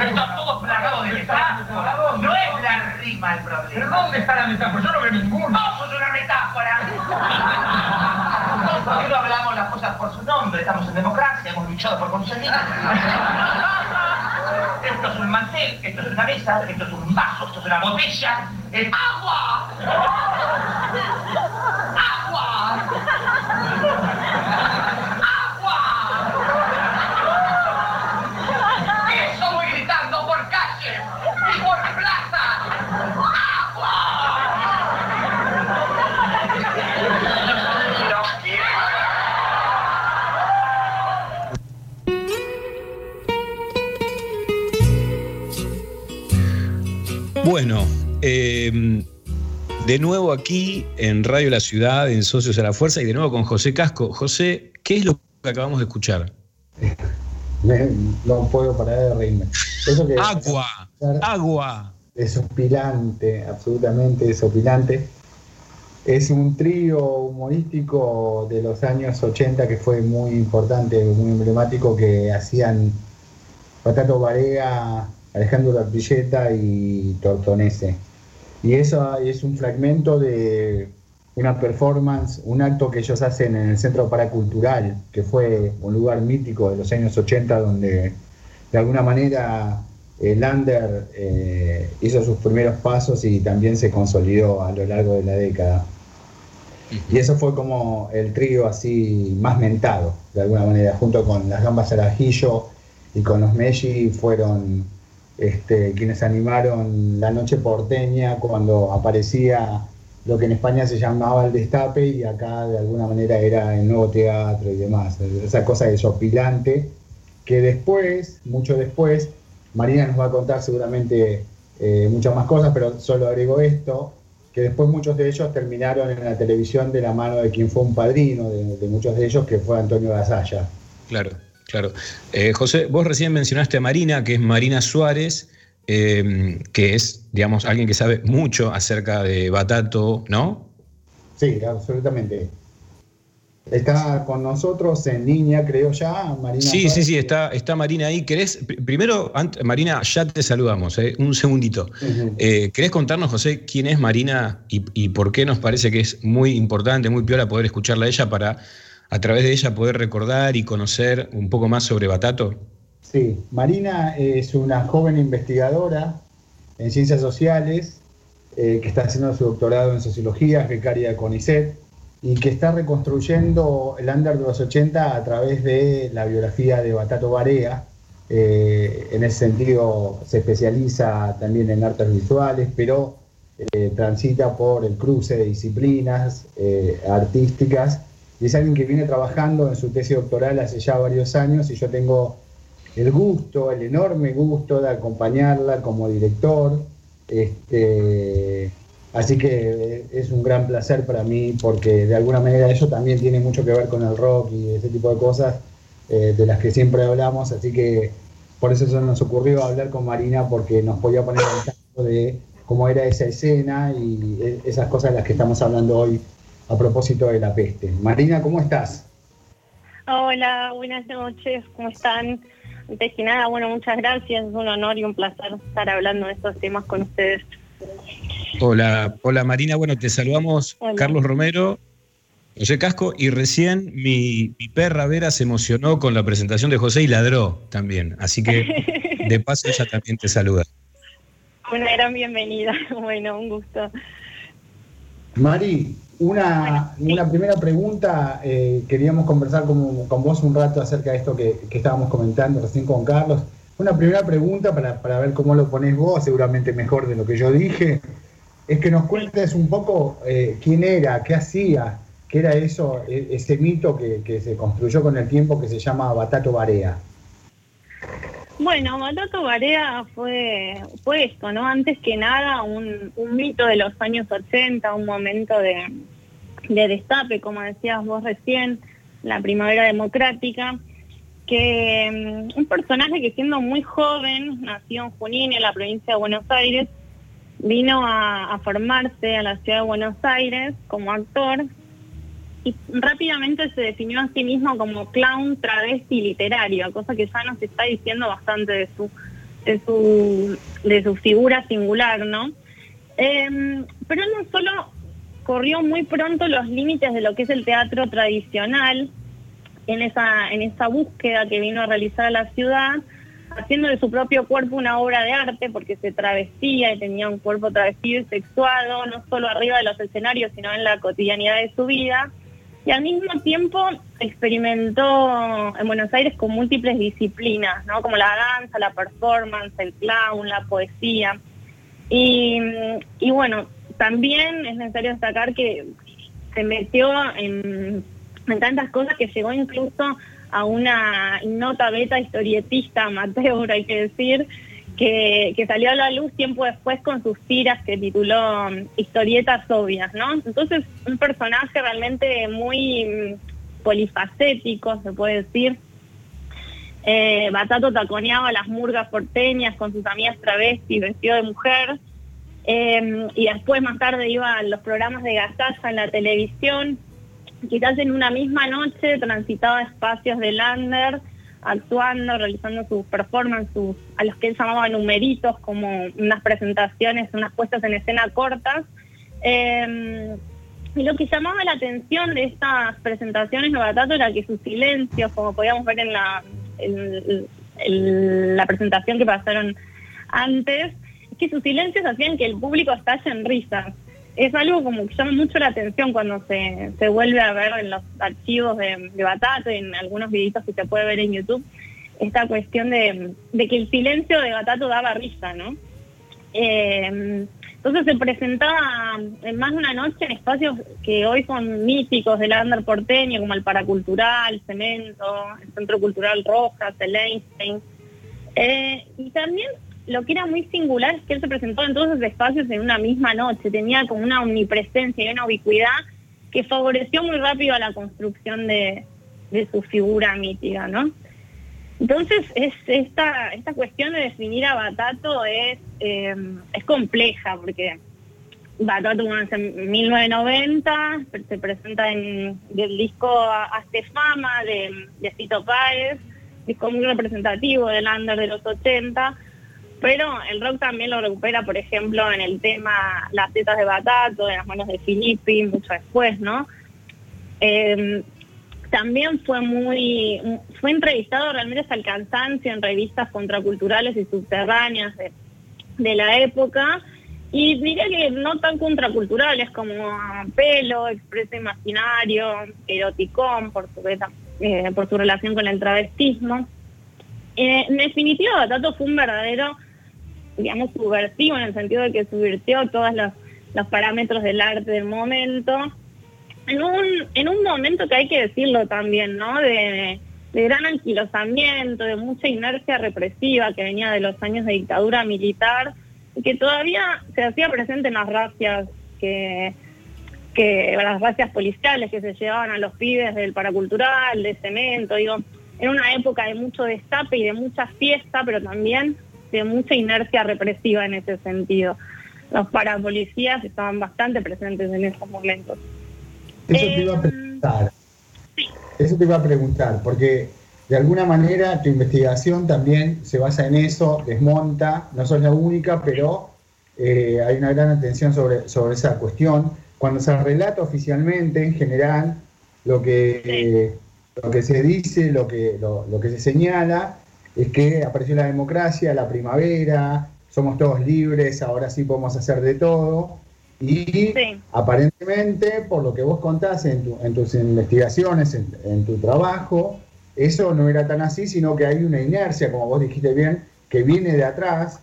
Está todo plagado de metáfora. No es la rima el problema. ¿Pero dónde está la metáfora? Yo no veo ninguna. ¡Vos sos una metáfora! ¿Por qué no hablamos las cosas por su nombre? Estamos en democracia, hemos luchado por conseguirlo. Esto es un mantel, esto es una mesa, esto es un vaso, esto es una botella. ¡Es agua! ¡Agua! Bueno, eh, de nuevo aquí en Radio La Ciudad, en Socios a la Fuerza, y de nuevo con José Casco. José, ¿qué es lo que acabamos de escuchar? (laughs) No puedo parar de reírme. Eso que Agua, agua. desopilante, absolutamente desopilante. Es un trío humorístico de los años 80 que fue muy importante, muy emblemático, que hacían Patato Barea, Alejandro Lapilleta y Tortonese. Y eso es un fragmento de una performance, un acto que ellos hacen en el Centro Paracultural, que fue un lugar mítico de los años 80 donde de alguna manera el under eh, hizo sus primeros pasos y también se consolidó a lo largo de la década. Y eso fue como el trío así más mentado, de alguna manera, junto con las gambas al ajillo y con los Meji fueron este, quienes animaron la noche porteña cuando aparecía lo que en España se llamaba el destape y acá de alguna manera era el nuevo teatro y demás, esa cosa desopilante que después, mucho después, Marina nos va a contar seguramente eh, muchas más cosas, pero solo agrego esto, que después muchos de ellos terminaron en la televisión de la mano de quien fue un padrino de, de muchos de ellos, que fue Antonio Gasalla. Claro, claro. Eh, José, vos recién mencionaste a Marina, que es Marina Suárez, eh, que es, digamos, alguien que sabe mucho acerca de Batato, ¿no? Sí, absolutamente. Está con nosotros en línea, creo ya, Marina. Sí, Suárez. sí, sí, está, está Marina ahí. ¿Querés, pr- primero, Marina, ya te saludamos, eh, un segundito. Eh, ¿Querés contarnos, José, quién es Marina y, y por qué nos parece que es muy importante, muy piola poder escucharla a ella para, a través de ella, poder recordar y conocer un poco más sobre Batato? Sí, Marina es una joven investigadora en ciencias sociales eh, que está haciendo su doctorado en sociología, becaria de CONICET y que está reconstruyendo el under de los 80 a través de la biografía de Batato Barea. Eh, en ese sentido se especializa también en artes visuales, pero eh, transita por el cruce de disciplinas artísticas y es alguien que viene trabajando en su tesis doctoral hace ya varios años y yo tengo el gusto, el enorme gusto de acompañarla como director. Este, así que es un gran placer para mí porque de alguna manera eso también tiene mucho que ver con el rock y ese tipo de cosas eh, de las que siempre hablamos. Así que por eso se nos ocurrió hablar con Marina porque nos podía poner al tanto de cómo era esa escena y e- esas cosas de las que estamos hablando hoy a propósito de la peste. Marina, ¿cómo estás? Hola, buenas noches, ¿cómo están? Antes que nada, bueno, muchas gracias, es un honor y un placer estar hablando de estos temas con ustedes. Hola, hola Marina, bueno, te saludamos Hola. Carlos Romero, José Casco, y recién mi, mi perra Vera se emocionó con la presentación de José y ladró también, así que (laughs) de paso ella también te saluda. Una gran bienvenida, (laughs) bueno, un gusto. Mari, una, una primera pregunta. eh, queríamos conversar con, con vos un rato acerca de esto que, que estábamos comentando recién con Carlos. Una primera pregunta para, para ver cómo lo ponés vos, seguramente mejor de lo que yo dije, es que nos cuentes un poco eh, quién era, qué hacía, qué era eso, e- ese mito que, que se construyó con el tiempo que se llama Batato Barea. Bueno, Batato Barea fue, esto, ¿no? Antes que nada, un, mito de los años 80, un momento de, de destape, como decías vos recién, la primavera democrática, que mm, un personaje que siendo muy joven, nació en Junín, en la provincia de Buenos Aires, vino a formarse a la ciudad de Buenos Aires como actor y rápidamente se definió a sí mismo como clown travesti literario, cosa que ya nos está diciendo bastante de su de su de su figura singular, ¿no? Em, pero no solo corrió muy pronto los límites de lo que es el teatro tradicional en esa, en esa búsqueda que vino a realizar a la ciudad, haciendo de su propio cuerpo una obra de arte, porque se travestía y tenía un cuerpo travestido y sexuado, no solo arriba de los escenarios, sino en la cotidianidad de su vida. Y al mismo tiempo experimentó en Buenos Aires con múltiples disciplinas, ¿no? como la danza, la performance, el clown, la poesía. Y, y bueno, también es necesario destacar que se metió en, en tantas cosas que llegó incluso a una nota beta historietista amateur, hay que decir, que, salió a la luz tiempo después con sus tiras que tituló um, Historietas Obvias, ¿no? Entonces, un personaje realmente muy mm, polifacético, se puede decir. Eh, Batato taconeaba las murgas porteñas con sus amigas travestis vestido de mujer. Eh, y después más tarde iba a los programas de gastaza en la televisión quizás en una misma noche transitaba espacios de Lander, actuando, realizando sus performances, a los que él llamaba numeritos, como unas presentaciones, unas puestas en escena cortas. Eh, y lo que llamaba la atención de estas presentaciones de Batato era que sus silencios, como podíamos ver en la, en, la presentación que pasaron antes, que sus silencios hacían que el público estalle en risas es algo como que llama mucho la atención cuando se, se vuelve a ver en los archivos de, de Batato, en algunos videitos que se puede ver en YouTube, esta cuestión de, que el silencio de Batato daba risa, ¿no? Eh, entonces se presentaba en más de una noche en espacios que hoy son míticos del under porteño, como el Paracultural, Cemento, el Centro Cultural Rojas, el Einstein. Eh, y también lo que era muy singular es que él se presentó en todos esos espacios en una misma noche, tenía como una omnipresencia y una ubicuidad que favoreció muy rápido a la construcción de, su figura mítica, ¿no? Entonces, es esta, esta cuestión de definir a Batato es, eh, es compleja, porque Batato en 1990 se presenta en el disco Hazte Fama de, de Cito Páez, disco muy representativo del under de los 80, pero el rock también lo recupera, por ejemplo, en el tema Las tetas de Batato, en las manos de Filippi, mucho después, ¿no? Em, también fue muy, fue entrevistado realmente hasta el cansancio en revistas contraculturales y subterráneas de, la época, y diría que no tan contraculturales como Pelo, Expreso Imaginario, Eroticón, por su, eh, por su relación con el travestismo. Eh, en definitiva, Batato fue un verdadero digamos, subversivo en el sentido de que subvirtió todos los, parámetros del arte del momento. En un, en un momento que hay que decirlo también, ¿no? De, gran anquilosamiento, de mucha inercia represiva que venía de los años de dictadura militar y que todavía se hacía presente en las racias que, que las racias policiales que se llevaban a los pibes del paracultural, de cemento, digo, en una época de mucho destape y de mucha fiesta, pero también de mucha inercia represiva en ese sentido. Los parapolicías estaban bastante presentes en esos momentos. Eso te iba a em, preguntar. Eso te iba a preguntar, porque de alguna manera tu investigación también se basa en eso, desmonta, no sos la única, pero eh, hay una gran atención sobre, sobre esa cuestión. Cuando se relata oficialmente, en general, lo que, lo que se dice, lo que, lo que se señala, es que apareció la democracia, la primavera, somos todos libres, ahora sí podemos hacer de todo. Y aparentemente, por lo que vos contás en, tus investigaciones, en, tu trabajo, eso no era tan así, sino que hay una inercia, como vos dijiste bien, que viene de atrás,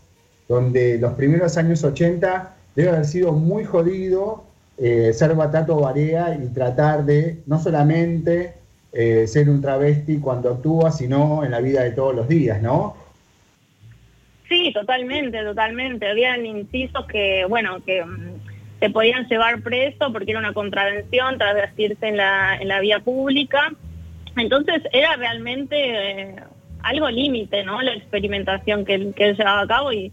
donde los primeros años 80 debe haber sido muy jodido eh, ser batato barea y tratar de no solamente eh, ser un travesti cuando actúa, sino en la vida de todos los días, ¿no? Sí, totalmente, totalmente. Habían incisos que, bueno, que mm, podían llevar preso porque era una contravención travestirse en la, en la vía pública. Entonces era realmente eh, algo límite, ¿no? La experimentación que, él llevaba a cabo y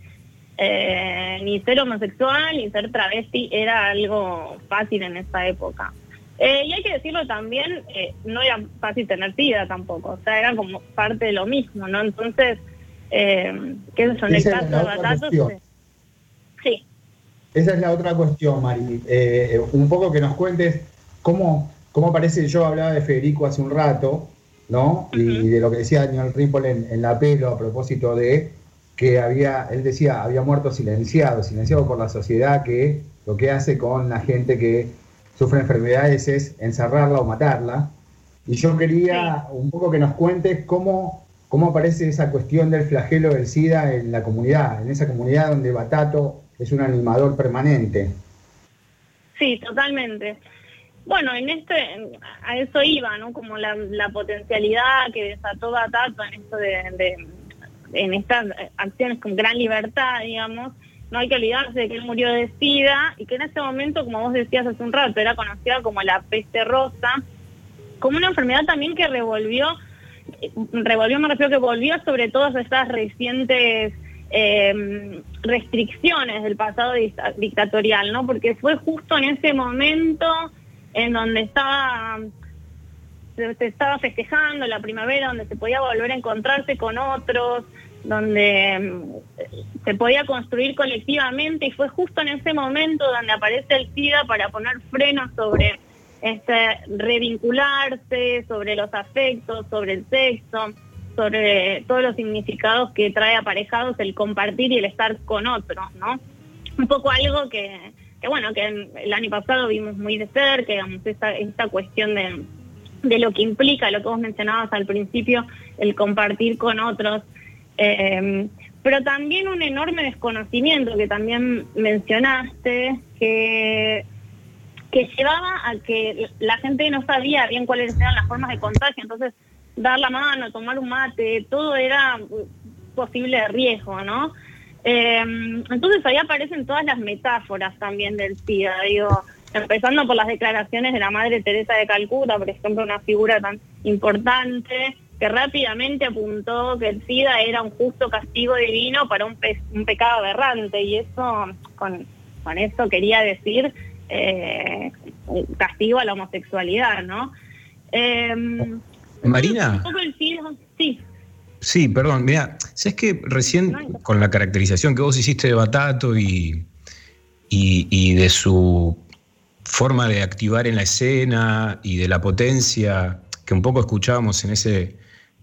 eh, ni ser homosexual ni ser travesti era algo fácil en esa época. Eh, y hay que decirlo también, eh, no era fácil tener SIDA tampoco, o sea, era como parte de lo mismo, ¿no? Entonces, eh, ¿qué son? El caso de Batato. Sí. esa es la otra cuestión, Mari. Eh, un poco que nos cuentes cómo, cómo aparece, yo hablaba de Federico hace un rato, ¿no? Y de lo que decía Daniel Ripoll en, en la pelo a propósito de que había, él decía, había muerto silenciado, silenciado por la sociedad que lo que hace con la gente que sufre enfermedades es encerrarla o matarla. Y yo quería un poco que nos cuentes cómo, cómo aparece esa cuestión del flagelo del SIDA en la comunidad, en esa comunidad donde Batato es un animador permanente. Sí, totalmente. Bueno, en este, a eso iba, ¿no? Como la, potencialidad que desató Batato en esto de, en estas acciones con gran libertad, digamos, no hay que olvidarse de que él murió de SIDA y que en ese momento, como vos decías hace un rato, era conocida como la peste rosa, como una enfermedad también que revolvió, revolvió, me refiero que volvió sobre todas estas recientes em, restricciones del pasado dictatorial, ¿no? Porque fue justo en ese momento en donde estaba se estaba festejando la primavera, donde se podía volver a encontrarse con otros, donde mm, se podía construir colectivamente y fue justo en ese momento donde aparece el SIDA para poner frenos sobre este revincularse, sobre los afectos, sobre el sexo, sobre todos los significados que trae aparejados el compartir y el estar con otros, ¿no? Un poco algo que, bueno, que el año pasado vimos muy de cerca, digamos, esta, esta cuestión de, de lo que implica, lo que vos mencionabas al principio, el compartir con otros, eh, pero también un enorme desconocimiento que también mencionaste, que, que llevaba a que la gente no sabía bien cuáles eran las formas de contagio, entonces dar la mano, tomar un mate, todo era posible riesgo, ¿no? Eh, entonces ahí aparecen todas las metáforas también del SIDA, digo, empezando por las declaraciones de la Madre Teresa de Calcuta, por ejemplo, una figura tan importante, que rápidamente apuntó que el SIDA era un justo castigo divino para un, un pecado aberrante y eso, con, con eso quería decir eh, un castigo a la homosexualidad, ¿no? Em, Marina. sí. Sí, perdón, mira, ¿sabes que recién con la caracterización que vos hiciste de Batato y, y, y de su forma de activar en la escena y de la potencia que un poco escuchábamos en ese,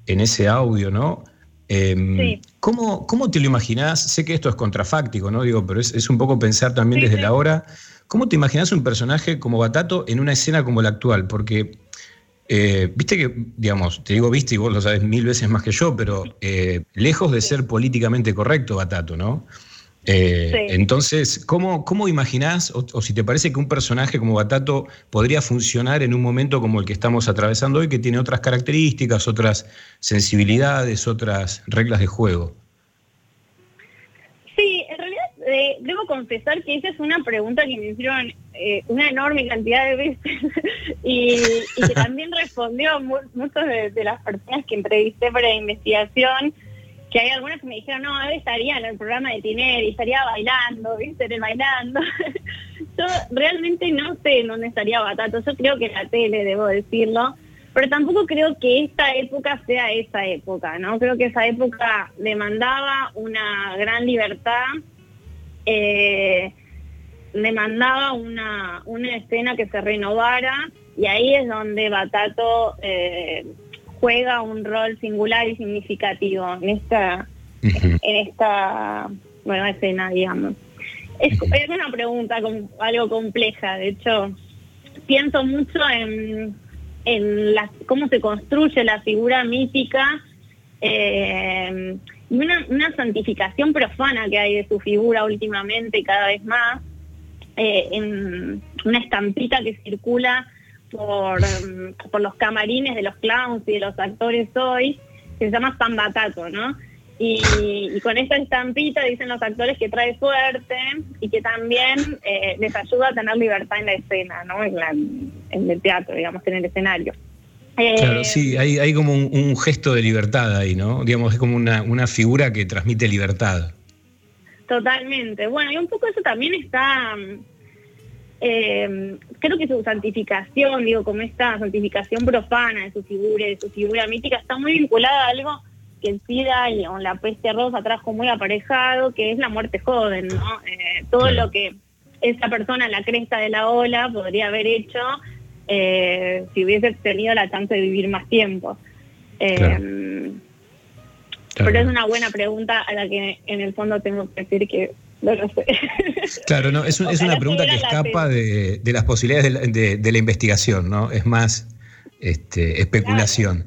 en ese audio, ¿no? Em, ¿cómo, te lo imaginás? Sé que esto es contrafáctico, ¿no? Digo, pero es, un poco pensar también desde la hora. ¿Cómo te imaginás un personaje como Batato en una escena como la actual? Porque, eh, viste que, digamos, te digo viste y vos lo sabes mil veces más que yo, pero eh, lejos de ser políticamente correcto Batato, ¿no? Eh, entonces, ¿cómo, cómo imaginás, o, si te parece que un personaje como Batato podría funcionar en un momento como el que estamos atravesando hoy, que tiene otras características, otras sensibilidades, otras reglas de juego? Sí, en realidad eh, debo confesar que esa es una pregunta que me hicieron eh, una enorme cantidad de veces (laughs) y, que también respondió muchas de, las personas que entrevisté para la investigación que hay algunas que me dijeron, no, él estaría en el programa de Tineri, estaría bailando, viste, en el bailando. (laughs) yo realmente no sé en dónde estaría Batato, yo creo que la tele, debo decirlo, pero tampoco creo que esta época sea esa época, ¿no? Creo que esa época demandaba una gran libertad, eh, demandaba una, una escena que se renovara, y ahí es donde Batato... Eh, juega un rol singular y significativo en esta, en esta escena, digamos. Es, una pregunta con, algo compleja, de hecho, pienso mucho en, en cómo se construye la figura mítica eh, y una, una, santificación profana que hay de su figura últimamente cada vez más, eh, en una estampita que circula por, em, por los camarines de los clowns y de los actores hoy, que se llama San Batato, ¿no? Y, con esta estampita dicen los actores que trae suerte y que también eh, les ayuda a tener libertad en la escena, ¿no? En, el teatro, digamos, en el escenario. claro, eh, sí, hay, hay como un, gesto de libertad ahí, ¿no? Digamos, es como una, una figura que transmite libertad. Totalmente. Bueno, y un poco eso también está eh, creo que su santificación, digo, como esta santificación profana de su figura, de su figura mítica, está muy vinculada a algo que el SIDA y la peste rosa trajo muy aparejado, que es la muerte joven, ¿no? Eh, todo lo que esa persona en la cresta de la ola podría haber hecho eh, si hubiese tenido la chance de vivir más tiempo. Claro. Pero es una buena pregunta a la que en el fondo tengo que decir que no lo sé. (laughs) Claro, no, es, un- es una pregunta que escapa de, de las posibilidades de la, de- de la investigación, ¿no? Es más este, especulación.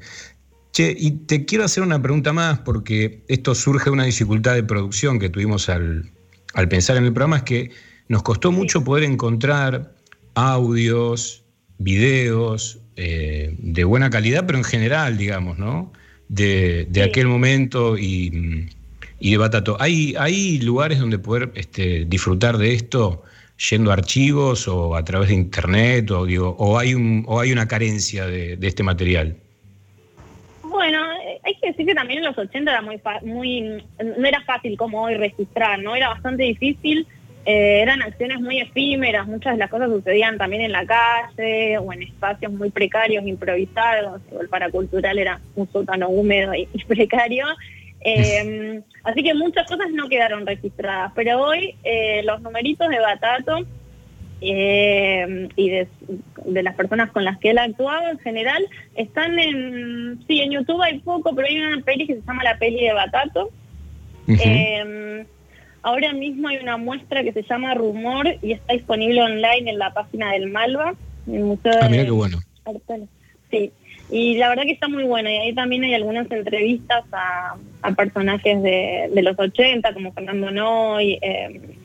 Che, y te quiero hacer una pregunta más, porque esto surge de una dificultad de producción que tuvimos al, al pensar en el programa, es que nos costó mucho poder encontrar audios, videos eh, de buena calidad, pero en general, digamos, ¿no? De, de aquel momento y, mm, y de Batato. ¿Hay, ¿Hay lugares donde poder este, disfrutar de esto yendo a archivos o a través de internet? O, digo, o, hay, un, o hay una carencia de, este material? Bueno, eh, hay que decir que también en los 80 era muy, muy no era fácil como hoy registrar, ¿no? Era bastante difícil, eh, eran acciones muy efímeras, muchas de las cosas sucedían también en la calle o en espacios muy precarios, improvisados, el paracultural era un sótano húmedo y precario. Eh, así que muchas cosas no quedaron registradas, pero hoy eh, los numeritos de Batato eh, y de, de las personas con las que él ha actuado en general están en sí en YouTube hay poco pero hay una peli que se llama la peli de Batato. Eh, ahora mismo hay una muestra que se llama Rumor y está disponible online en la página del Malva el museo Ah, de mira qué bueno. Sí y la verdad que está muy bueno y ahí también hay algunas entrevistas a, a personajes de, de los 80 como Fernando Noy eh,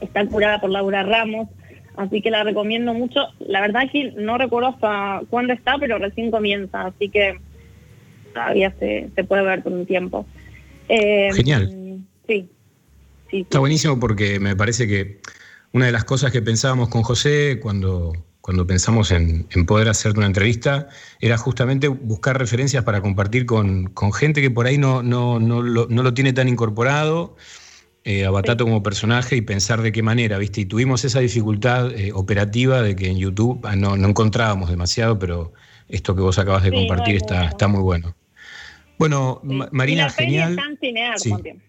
está curada por Laura Ramos, así que la recomiendo mucho. La verdad que no recuerdo hasta cuándo está, pero recién comienza, así que todavía se, se puede ver por un tiempo. Eh, Genial. Sí, sí, Está buenísimo porque me parece que una de las cosas que pensábamos con José cuando, cuando pensamos en, en poder hacerte una entrevista era justamente buscar referencias para compartir con, con gente que por ahí no, no, no, lo, no lo tiene tan incorporado eh, a Batato como personaje y pensar de qué manera, ¿viste? Y tuvimos esa dificultad eh, operativa de que en YouTube ah, no, no encontrábamos demasiado, pero esto que vos acabas de Sí, no compartir está, está muy bueno. Bueno, Ma- Y Marina, la peli genial. también.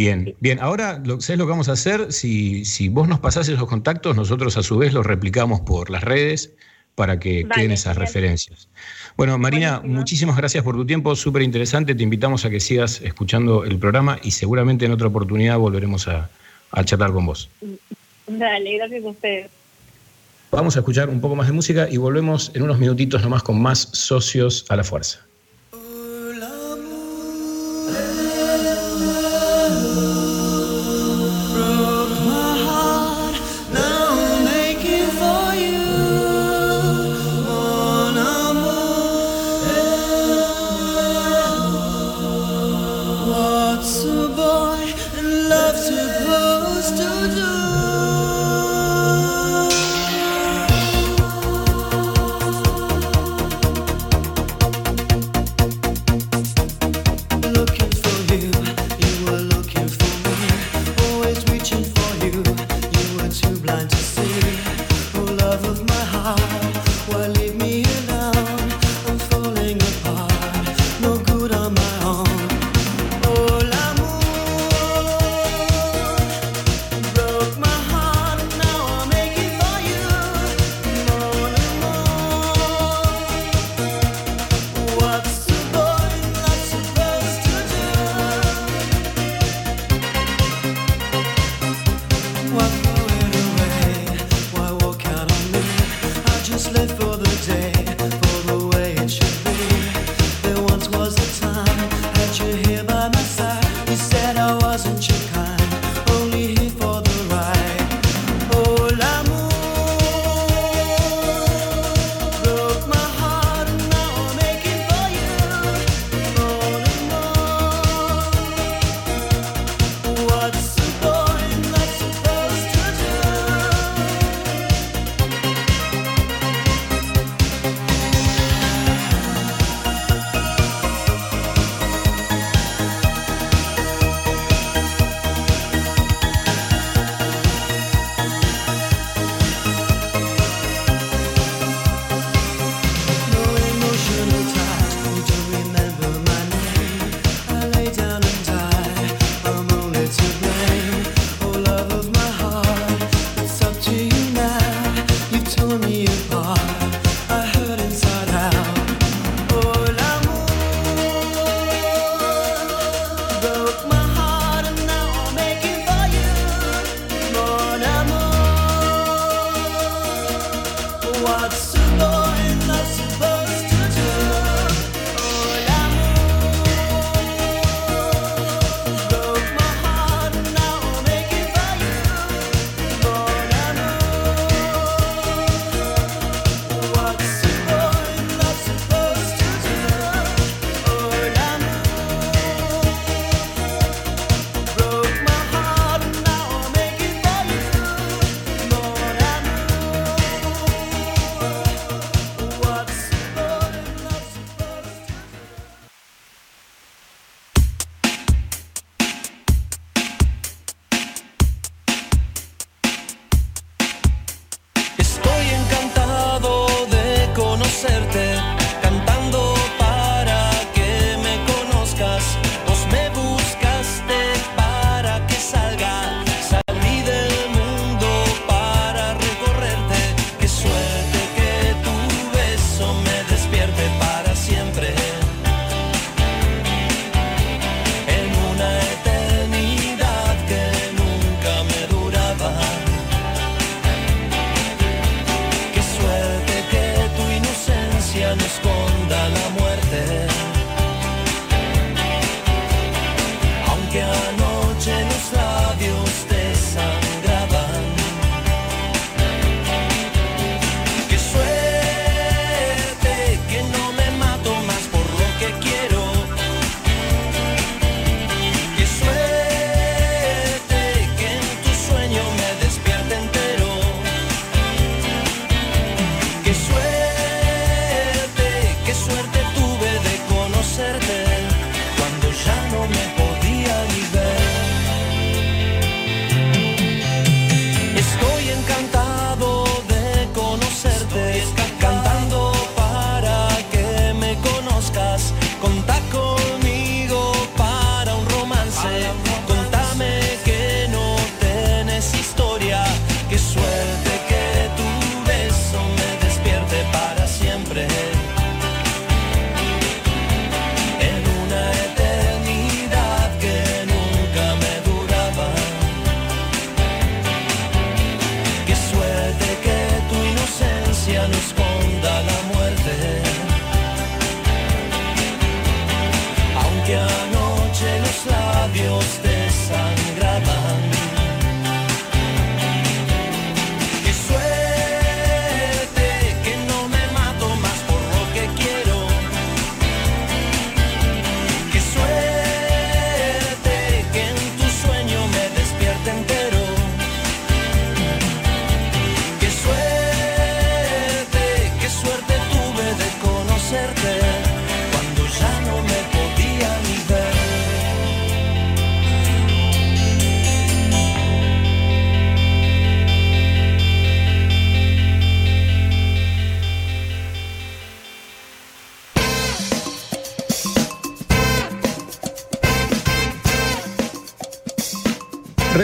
Bien, bien. Ahora, lo, ¿sabes lo que vamos a hacer? Si, si vos nos pasás esos contactos, nosotros a su vez los replicamos por las redes para que queden esas referencias. Bueno, Marina, muchísimas gracias por tu tiempo, súper interesante. Te invitamos a que sigas escuchando el programa y seguramente en otra oportunidad volveremos a, a charlar con vos. Dale, gracias a ustedes. Vamos a escuchar un poco más de música y volvemos en unos minutitos nomás con más socios a la fuerza.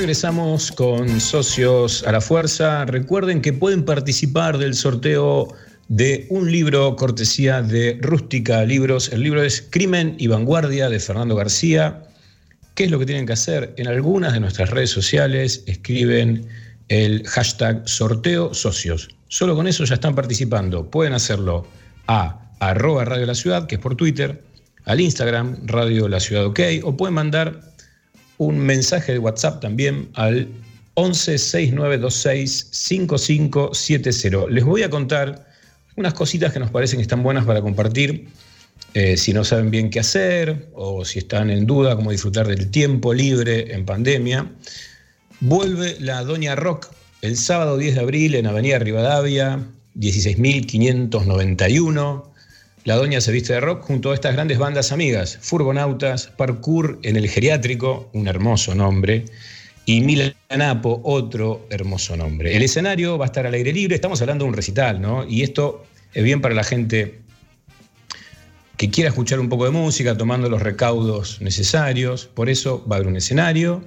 Regresamos con socios a la fuerza. Recuerden que pueden participar del sorteo de un libro cortesía de Rústica Libros. El libro es Crimen y Vanguardia de Fernando García. ¿Qué es lo que tienen que hacer? En algunas de nuestras redes sociales escriben el hashtag sorteo socios. Solo con eso ya están participando. Pueden hacerlo a arroba Radio La Ciudad, que es por Twitter, al Instagram Radio La Ciudad OK, o pueden mandar un mensaje de WhatsApp también al 11 6926 5570. Les voy a contar unas cositas que nos parecen que están buenas para compartir. eh, si no saben bien qué hacer o si están en duda cómo disfrutar del tiempo libre en pandemia. Vuelve la Doña Rock el sábado 10 de abril en Avenida Rivadavia, 16.591. La Doña se viste de rock junto a estas grandes bandas amigas, Furgonautas, Parkour en el Geriátrico, un hermoso nombre, y Milanapo, otro hermoso nombre. El escenario va a estar al aire libre, estamos hablando de un recital, ¿no? Y esto es bien para la gente que quiera escuchar un poco de música, tomando los recaudos necesarios, por eso va a haber un escenario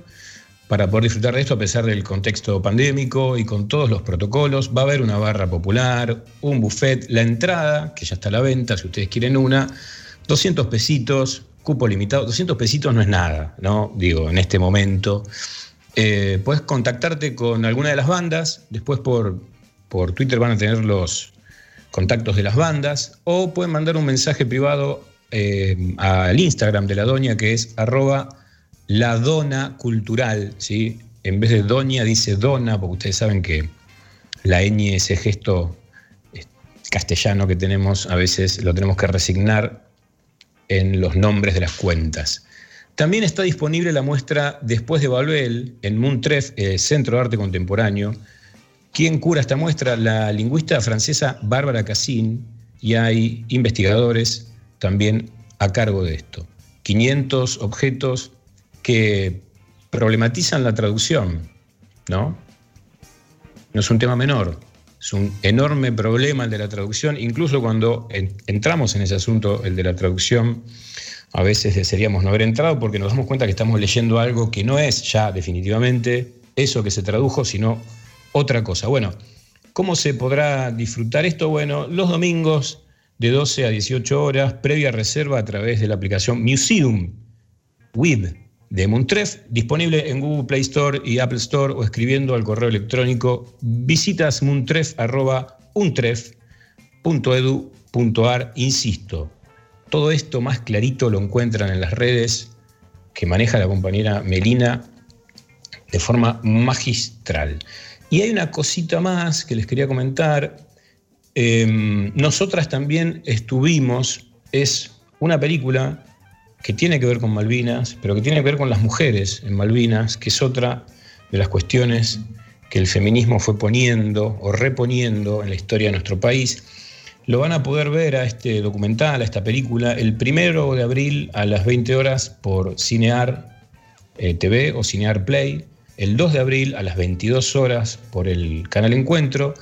para poder disfrutar de esto a pesar del contexto pandémico y con todos los protocolos. Va a haber una barra popular, un buffet, la entrada, que ya está a la venta, si ustedes quieren una, 200 pesitos, cupo limitado, 200 pesitos no es nada, ¿no? Digo, en este momento. Eh, puedes contactarte con alguna de las bandas, después por, por Twitter van a tener los contactos de las bandas, o pueden mandar un mensaje privado eh, al Instagram de la doña que es arroba la dona cultural, ¿sí? En vez de doña dice dona, porque ustedes saben que la ñ, ese gesto castellano que tenemos, a veces lo tenemos que resignar en los nombres de las cuentas. También está disponible la muestra Después de Babel en Muntref, eh, Centro de Arte Contemporáneo. ¿Quién cura esta muestra? La lingüista francesa Bárbara Cassin y hay investigadores también a cargo de esto. 500 objetos que problematizan la traducción, ¿no? No es un tema menor, es un enorme problema el de la traducción, incluso cuando en- entramos en ese asunto, el de la traducción, a veces desearíamos no haber entrado porque nos damos cuenta que estamos leyendo algo que no es ya definitivamente eso que se tradujo, sino otra cosa. Bueno, ¿cómo se podrá disfrutar esto? Bueno, los domingos de 12 a 18 horas, previa reserva a través de la aplicación Museum With de Muntref, disponible en Google Play Store y Apple Store o escribiendo al correo electrónico visitas muntref.untref.edu.ar. Insisto, todo esto más clarito lo encuentran en las redes que maneja la compañera Melina de forma magistral. Y hay una cosita más que les quería comentar. Eh, nosotras también estuvimos, es una película que tiene que ver con Malvinas, pero que tiene que ver con las mujeres en Malvinas, que es otra de las cuestiones que el feminismo fue poniendo o reponiendo en la historia de nuestro país. Lo van a poder ver a este documental, a esta película, el primero de abril a las 20 horas por Cinear eh, TV o Cinear Play, el 2 de abril a las 22 horas por el canal Encuentro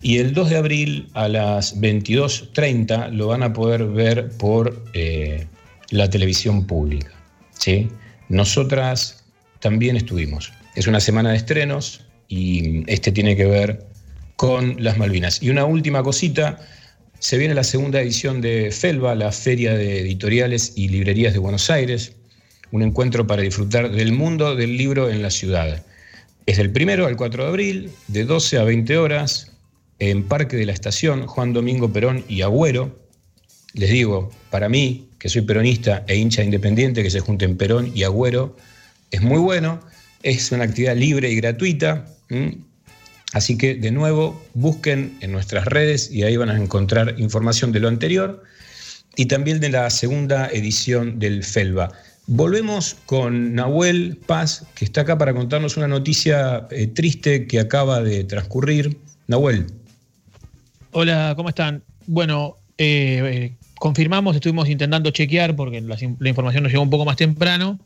y el 2 de abril a las 22.30 lo van a poder ver por eh, la televisión pública. ¿sí? Nosotras también estuvimos. Es una semana de estrenos y este tiene que ver con las Malvinas. Y una última cosita, se viene la segunda edición de FELBA, la Feria de Editoriales y Librerías de Buenos Aires, un encuentro para disfrutar del mundo del libro en la ciudad. Es del primero al 4 de abril, de 12 a 20 horas, en Parque de la Estación, Juan Domingo Perón y Agüero. Les digo, para mí, que soy peronista e hincha independiente, que se junten Perón y Agüero, es muy bueno, es una actividad libre y gratuita. Así que de nuevo, busquen en nuestras redes y ahí van a encontrar información de lo anterior y también de la segunda edición del FELBA. Volvemos con Nahuel Paz, que está acá para contarnos una noticia eh, triste que acaba de transcurrir. Nahuel. Hola, ¿cómo están? Bueno, eh, eh, confirmamos, estuvimos intentando chequear porque la, información nos llegó un poco más temprano.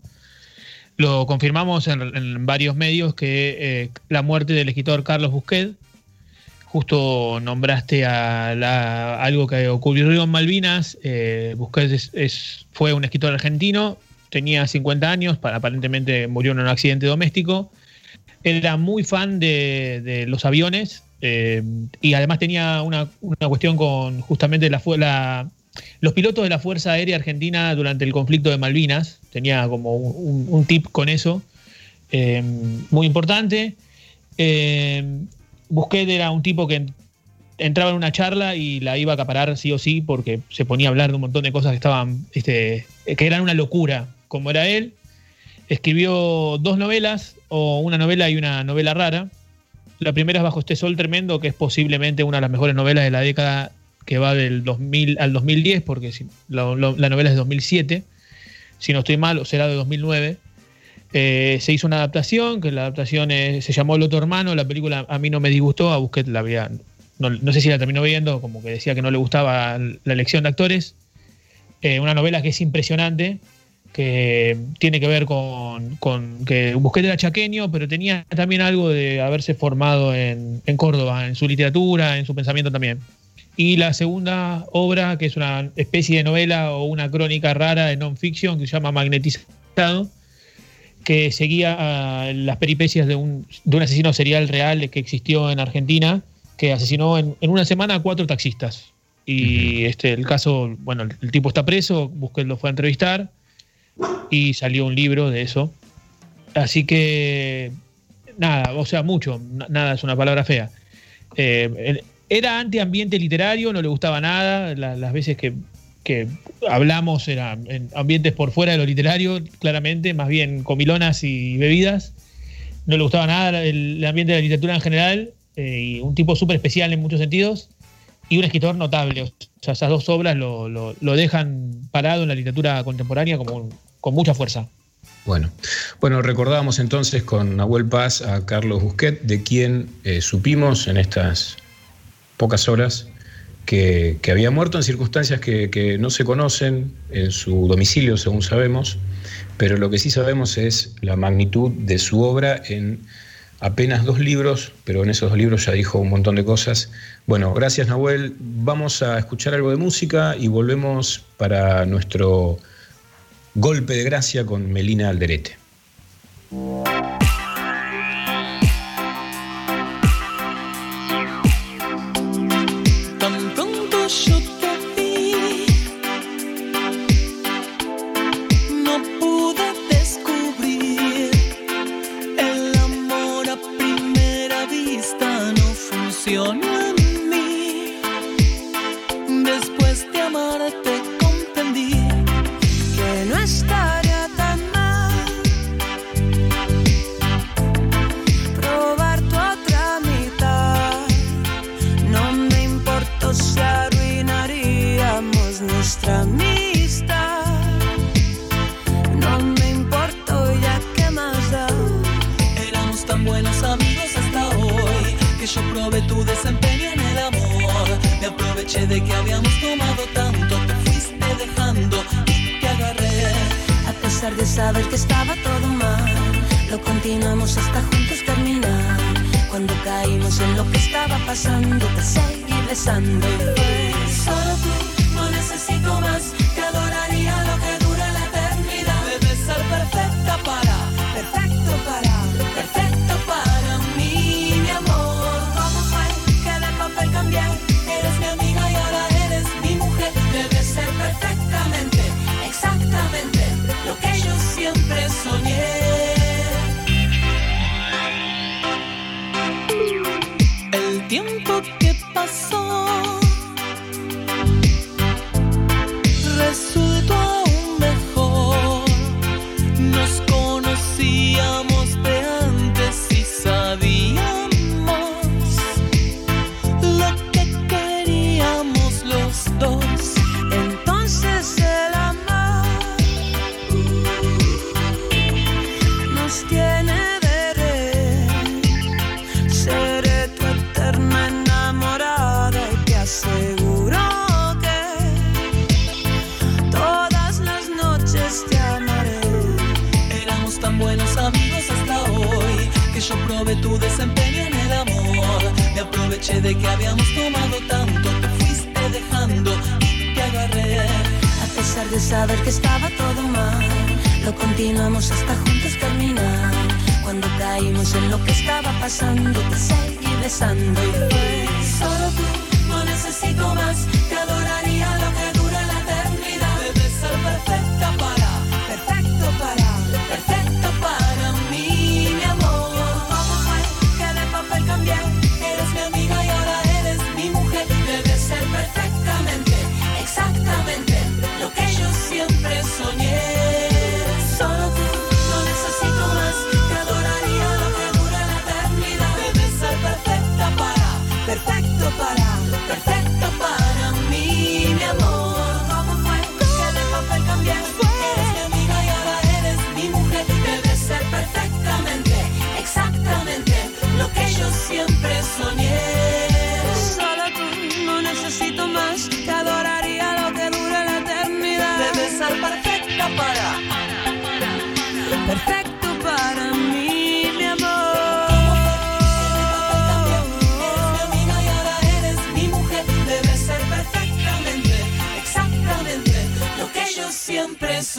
Lo confirmamos en, varios medios que la muerte del escritor Carlos Busquet, justo nombraste a algo que ocurrió en Malvinas. Busquet fue un escritor argentino, tenía 50 años, aparentemente murió en un accidente doméstico. Era muy fan de, los aviones eh, y además tenía una, cuestión con justamente la, los pilotos de la Fuerza Aérea Argentina durante el conflicto de Malvinas. Tenía como un, tip con eso eh, muy importante. Eh, Busquet era un tipo que entraba en una charla y la iba a acaparar sí o sí porque se ponía a hablar de un montón de cosas que estaban, este, que eran una locura como era él. Escribió dos novelas, o una novela y una novela rara. La primera es Bajo este sol tremendo, que es posiblemente una de las mejores novelas de la década que va del 2000 al 2010, porque la, novela es de 2007. Si no estoy mal, o será de 2009. Eh, se hizo una adaptación, que la adaptación se llamó El otro hermano. La película a mí no me disgustó, a Busquets la había. No, sé si la terminó viendo, como que decía que no le gustaba la elección de actores. Eh, una novela que es impresionante, que tiene que ver con, que Busquet era chaqueño, pero tenía también algo de haberse formado en, Córdoba, en su literatura, en su pensamiento también. Y la segunda obra, que es una especie de novela o una crónica rara de non-fiction que se llama Magnetizado, que seguía las peripecias de un, asesino serial real que existió en Argentina, que asesinó en, una semana a cuatro taxistas. Y este, el caso, bueno, el, el tipo está preso, Busquet lo fue a entrevistar y salió un libro de eso. Así que, nada, o sea, mucho, nada es una palabra fea. Eh, era antiambiente literario, no le gustaba nada, las veces que, hablamos eran en ambientes por fuera de lo literario, claramente, más bien comilonas y bebidas. No le gustaba nada el, ambiente de la literatura en general, eh, y un tipo súper especial en muchos sentidos, y un escritor notable. O sea, esas dos obras lo, lo dejan parado en la literatura contemporánea como con mucha fuerza. Bueno, bueno, recordábamos entonces con Nahuel Paz a Carlos Busquet, de quien eh, supimos en estas pocas horas, que, había muerto en circunstancias que, que, no se conocen en su domicilio, según sabemos, pero lo que sí sabemos es la magnitud de su obra en apenas dos libros, pero en esos dos libros ya dijo un montón de cosas. Bueno, gracias Nahuel. Vamos a escuchar algo de música y volvemos para nuestro golpe de gracia con Melina Alderete.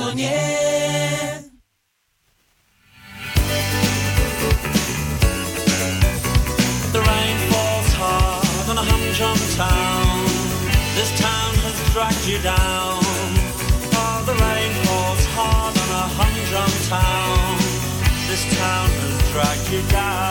stronie. The rain falls hard on a humdrum town. This town has dragged you down. Oh, the rain falls hard on a humdrum town. This town has dragged you down.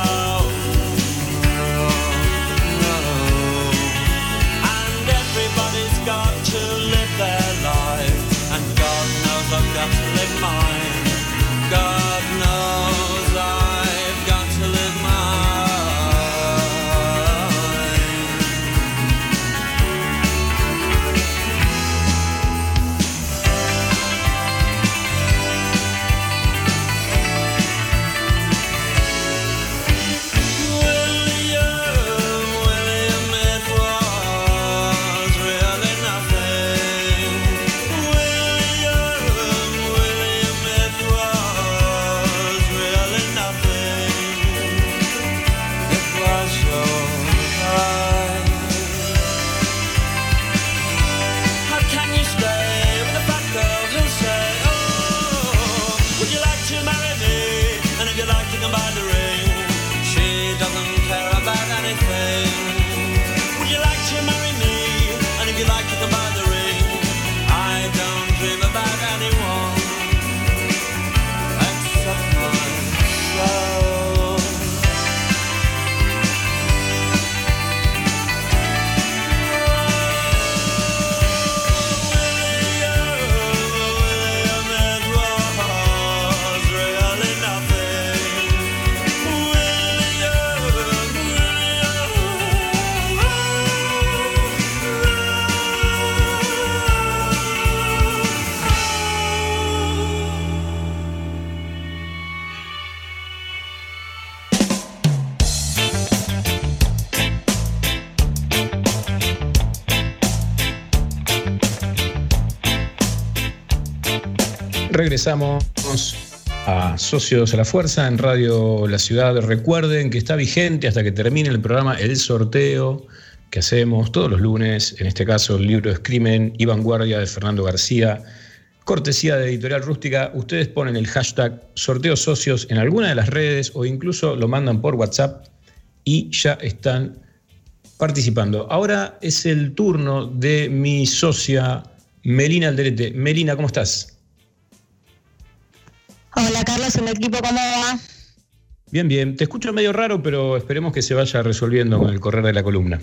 regresamos a Socios a la Fuerza en Radio La Ciudad. Recuerden que está vigente hasta que termine el programa el sorteo que hacemos todos los lunes, en este caso el libro es Crimen y Vanguardia de Fernando García, cortesía de Editorial Rústica. Ustedes ponen el hashtag sorteo socios en alguna de las redes o incluso lo mandan por WhatsApp y ya están participando. Ahora es el turno de mi socia Melina Alderete. Melina, ¿cómo estás? Hola Carlos, el equipo, ¿cómo va? Bien, bien. Te escucho medio raro, pero esperemos que se vaya resolviendo con el correr de la columna.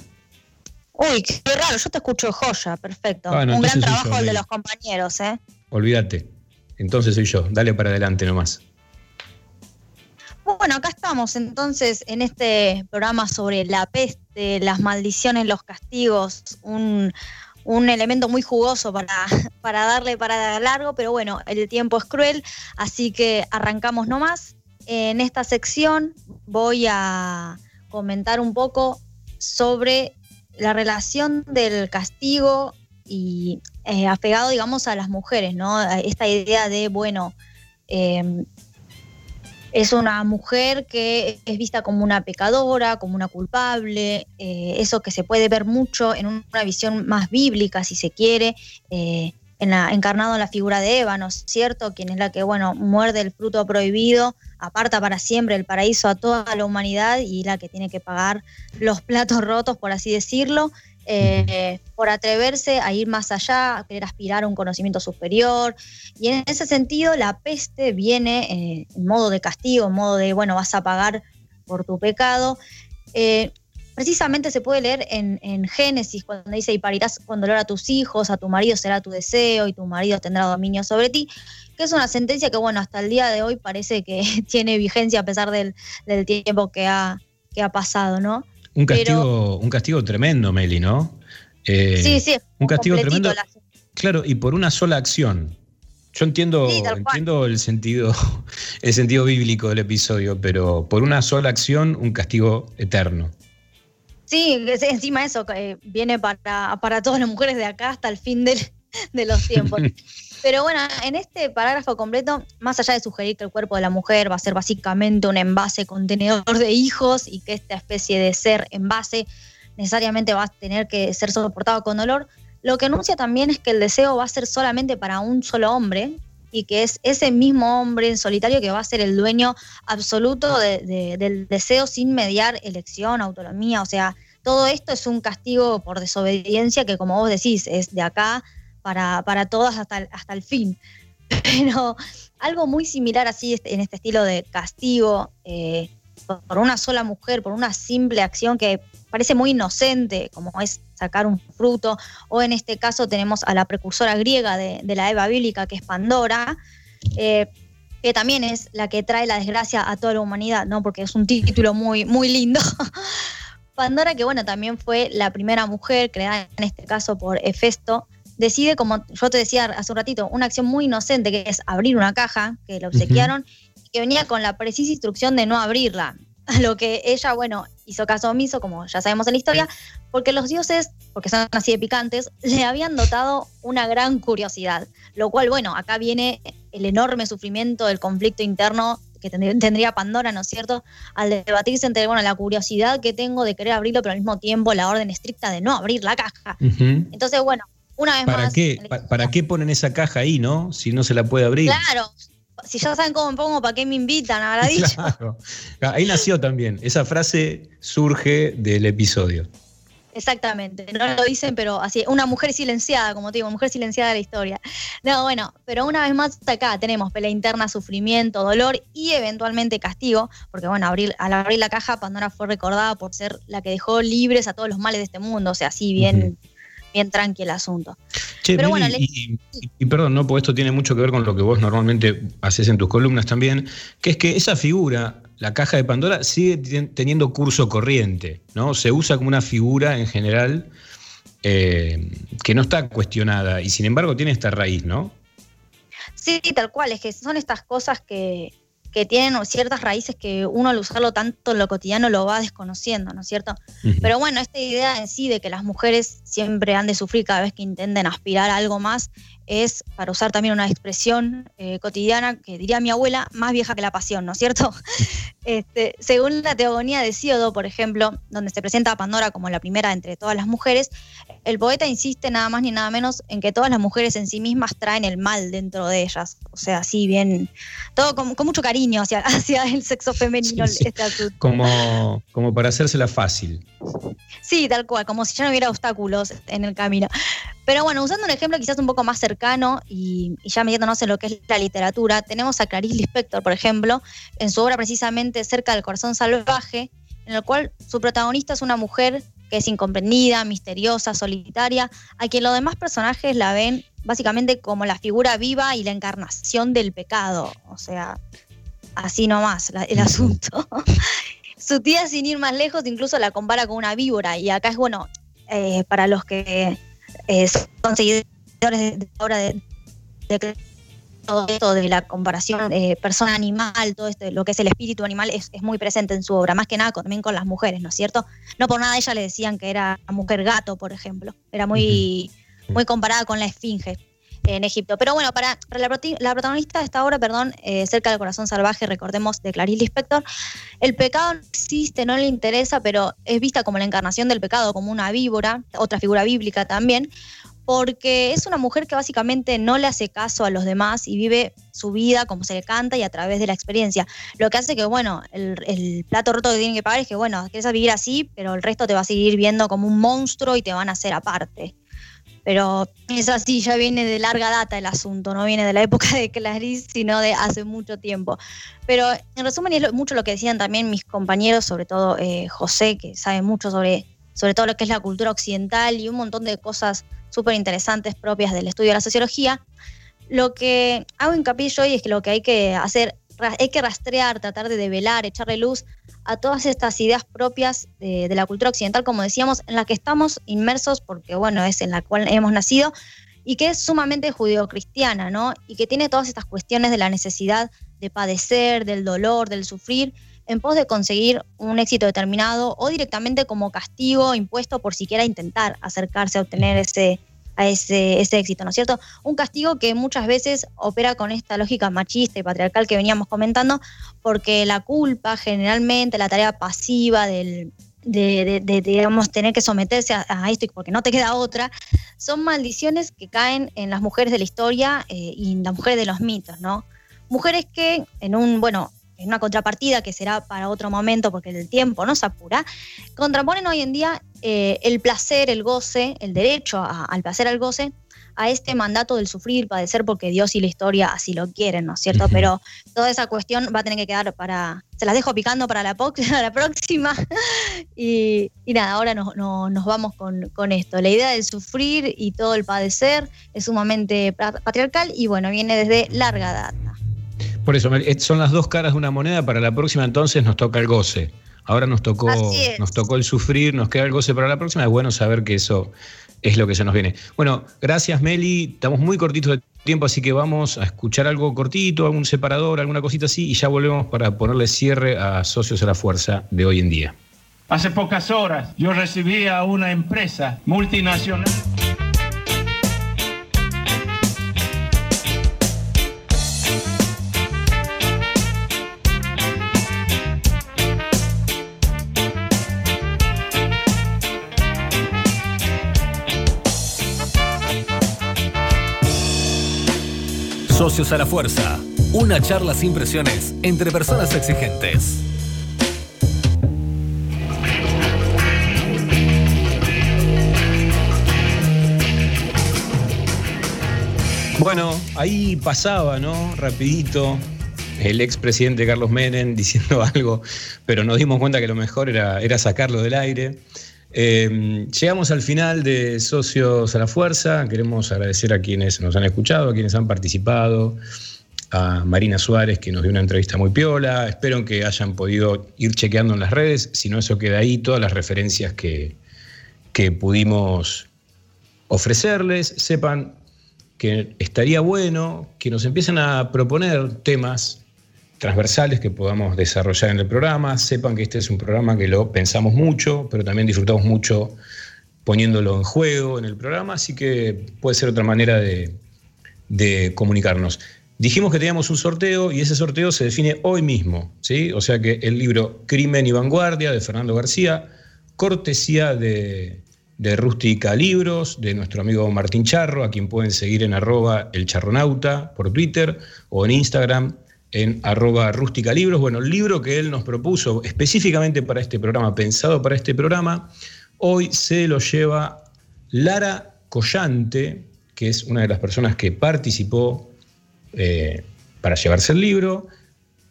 Uy, qué raro, yo te escucho joya, perfecto. Un gran trabajo el de los compañeros, ¿eh? Olvídate. Entonces soy yo. Dale para adelante nomás. Bueno, acá estamos entonces en este programa sobre la peste, las maldiciones, los castigos, un, un elemento muy jugoso para, (laughs) para darle para largo, pero bueno, el tiempo es cruel, así que arrancamos nomás. En esta sección voy a comentar un poco sobre la relación del castigo y eh, apegado, digamos, a las mujeres, ¿no? Esta idea de, bueno, em, es una mujer que es vista como una pecadora, como una culpable, eh, eso que se puede ver mucho en una visión más bíblica, si se quiere, eh, encarnado en la figura de Eva, ¿no es cierto? Quien es la que, bueno, muerde el fruto prohibido, aparta para siempre el paraíso a toda la humanidad y la que tiene que pagar los platos rotos, por así decirlo, eh, por atreverse a ir más allá, a querer aspirar a un conocimiento superior, y en ese sentido, la peste viene eh, en modo de castigo, en modo de, bueno, vas a pagar por tu pecado. Eh, precisamente se puede leer en, Génesis, cuando dice, y parirás con dolor a tus hijos, a tu marido será tu deseo, y tu marido tendrá dominio sobre ti, que es una sentencia que, bueno, hasta el día de hoy parece que (laughs) tiene vigencia a pesar del, tiempo que ha pasado, ¿no? Un Pero- castigo, un castigo tremendo, Meli, ¿no? Eh, sí, sí, un castigo tremendo. la- Claro, y por una sola acción. Yo entiendo, Sí, entiendo el sentido, (laughs) el sentido bíblico del episodio, pero por una sola acción, un castigo eterno. Sí, encima eso que viene para, para todas las mujeres de acá hasta el fin del- (laughs) de los tiempos. (laughs) Pero bueno, en este parágrafo completo, más allá de sugerir que el cuerpo de la mujer va a ser básicamente un envase contenedor de hijos y que esta especie de ser envase necesariamente va a tener que ser soportado con dolor, lo que anuncia también es que el deseo va a ser solamente para un solo hombre y que es ese mismo hombre en solitario que va a ser el dueño absoluto de- de- del deseo sin mediar elección, autonomía, o sea, todo esto es un castigo por desobediencia que como vos decís es de acá para, para todas hasta el, hasta el fin. (laughs) Pero algo muy similar así este- en este estilo de castigo eh, por- una sola mujer, por una simple acción que parece muy inocente, como es sacar un fruto, o en este caso tenemos a la precursora griega de, de la Eva bíblica, que es Pandora, eh, que también es la que trae la desgracia a toda la humanidad, ¿no? Porque es un título muy, muy lindo. (laughs) Pandora, que bueno, también fue la primera mujer creada en este caso por Hefesto, decide, como yo te decía hace un ratito, una acción muy inocente que es abrir una caja que le obsequiaron y que venía con la precisa instrucción de no abrirla. (laughs) A lo que ella, bueno, hizo caso omiso, como ya sabemos en la historia, porque los dioses, porque son así de picantes, (laughs) le habían dotado una gran curiosidad. Lo cual, bueno, acá viene el enorme sufrimiento del conflicto interno que tendría- Pandora, ¿no es cierto? Al debatirse entre, bueno, la curiosidad que tengo de querer abrirlo, pero al mismo tiempo la orden estricta de no abrir la caja. Entonces, bueno, una vez ¿Para más. qué, pa- ¿Para qué ponen esa caja ahí, no? Si no se la puede abrir. Claro, si ya saben cómo me pongo, ¿para qué me invitan? Habrá (laughs) dicho. Claro. Ahí nació también. Esa frase surge del episodio. Exactamente, no lo dicen, pero así, una mujer silenciada, como te digo, mujer silenciada de la historia. No, bueno, pero una vez más acá tenemos pelea interna, sufrimiento, dolor y eventualmente castigo, porque bueno, abrir, al abrir la caja, Pandora fue recordada por ser la que dejó libres a todos los males de este mundo, o sea, así bien, bien tranqui el asunto. Che, Pero bueno, y, y- y perdón, no, porque esto tiene mucho que ver con lo que vos normalmente haces en tus columnas también, que es que esa figura, la caja de Pandora, sigue ten- teniendo curso corriente, ¿no? Se usa como una figura en general eh, que no está cuestionada y sin embargo tiene esta raíz, ¿no? Sí, tal cual, es que son estas cosas que, que tienen ciertas raíces que uno al usarlo tanto en lo cotidiano lo va desconociendo, ¿no es cierto? Pero bueno, esta idea en sí de que las mujeres siempre han de sufrir cada vez que intenten aspirar a algo más es, para usar también una expresión eh, cotidiana que diría mi abuela, más vieja que la pasión, ¿no es cierto? (laughs) Este, según la teogonía de Síodo, por ejemplo, donde se presenta a Pandora como la primera entre todas las mujeres, el poeta insiste nada más ni nada menos en que todas las mujeres en sí mismas traen el mal dentro de ellas. O sea, así bien, todo con, con mucho cariño hacia, (laughs) hacia el sexo femenino, Sí, sí. este asunto. Como, como para hacérsela fácil. Sí, tal cual, como si ya no hubiera obstáculos en el camino. Pero bueno, usando un ejemplo quizás un poco más cercano y, y ya metiéndonos en lo que es la literatura, tenemos a Clarice Lispector, por ejemplo, en su obra precisamente Cerca del Corazón Salvaje, en el cual su protagonista es una mujer que es incomprendida, misteriosa, solitaria, a quien los demás personajes la ven básicamente como la figura viva y la encarnación del pecado. O sea, así nomás la- el asunto. (laughs) Su tía, sin ir más lejos, incluso la compara con una víbora. Y acá es bueno, eh, para los que eh, son seguidores de obra de, de todo esto de la comparación eh, persona-animal, todo esto, lo que es el espíritu animal, es, es muy presente en su obra, más que nada con- también con las mujeres, ¿no es cierto? No por nada ella le decían que era mujer gato, por ejemplo. Era muy, muy comparada con la esfinge en Egipto. Pero bueno, para, para la, proti- la protagonista de esta obra, perdón, eh, Cerca del Corazón Salvaje, recordemos de Clarice Lispector, el pecado no existe, no le interesa, pero es vista como la encarnación del pecado, como una víbora, otra figura bíblica también, porque es una mujer que básicamente no le hace caso a los demás y vive su vida como se le canta y a través de la experiencia. Lo que hace que, bueno, el, plato roto que tienen que pagar es que, bueno, quieres vivir así, pero el resto te va a seguir viendo como un monstruo y te van a hacer aparte. Pero es así, ya viene de larga data el asunto, no viene de la época de Clarice, sino de hace mucho tiempo. Pero en resumen, es mucho lo que decían también mis compañeros, sobre todo eh, José, que sabe mucho sobre, sobre todo lo que es la cultura occidental y un montón de cosas súper interesantes propias del estudio de la sociología. Lo que hago hincapié hoy es que lo que hay que hacer, hay que rastrear, tratar de develar, echarle luz a todas estas ideas propias de, de la cultura occidental, como decíamos, en la que estamos inmersos, porque bueno, es en la cual hemos nacido, y que es sumamente judeocristiana, ¿no? Y que tiene todas estas cuestiones de la necesidad de padecer, del dolor, del sufrir, en pos de conseguir un éxito determinado o directamente como castigo impuesto por siquiera intentar acercarse a obtener ese, a ese, ese éxito, ¿no es cierto? Un castigo que muchas veces opera con esta lógica machista y patriarcal que veníamos comentando, porque la culpa, generalmente la tarea pasiva del, de, de- tener que someterse a, a esto y porque no te queda otra, son maldiciones que caen en las mujeres de la historia eh, y en las mujeres de los mitos, ¿no? Mujeres que en un, bueno, en una contrapartida que será para otro momento porque el tiempo no se apura, contraponen hoy en día eh, el placer, el goce, el derecho a- al placer, al goce, a este mandato del sufrir, padecer, porque Dios y la historia así lo quieren, ¿no es cierto? Pero toda esa cuestión va a tener que quedar para, se las dejo picando para la, po- (laughs) para la próxima. y, y nada, ahora nos, no- nos vamos con, con esto. La idea del sufrir y todo el padecer es sumamente pa- patriarcal y bueno, viene desde larga data. Por eso, eh, son las dos caras de una moneda. Para la próxima, entonces, nos toca el goce. Ahora nos tocó, nos tocó el sufrir, nos queda el goce para la próxima. Es bueno saber que eso es lo que se nos viene. Bueno, gracias, Meli. Estamos muy cortitos de tiempo, así que vamos a escuchar algo cortito, algún separador, alguna cosita así, y ya volvemos para ponerle cierre a Socios a la Fuerza de hoy en día. Hace pocas horas yo recibí a una empresa multinacional. Socios a la Fuerza. Una charla sin presiones entre personas exigentes. Bueno, ahí pasaba, ¿no? Rapidito, el expresidente Carlos Menem (laughs) diciendo algo, pero nos dimos cuenta que lo mejor era, era sacarlo del aire. Eh, llegamos al final de Socios a la Fuerza. Queremos agradecer a quienes nos han escuchado, a quienes han participado, a Marina Suárez, que nos dio una entrevista muy piola. Espero que hayan podido ir chequeando en las redes, si no, eso queda ahí, todas las referencias que, que pudimos ofrecerles. Sepan que estaría bueno que nos empiecen a proponer temas transversales que podamos desarrollar en el programa. Sepan que este es un programa que lo pensamos mucho, pero también disfrutamos mucho poniéndolo en juego en el programa, así que puede ser otra manera de, comunicarnos. Dijimos que teníamos un sorteo y ese sorteo se define hoy mismo, ¿sí? O sea que el libro Crimen y Vanguardia de Fernando García, cortesía de, de Rústica Libros, de nuestro amigo Martín Charro, a quien pueden seguir en arroba el charronauta por Twitter o en Instagram en arroba rústica libros. Bueno, el libro que él nos propuso específicamente para este programa, pensado para este programa, hoy se lo lleva Lara Collante, que es una de las personas que participó eh, para llevarse el libro.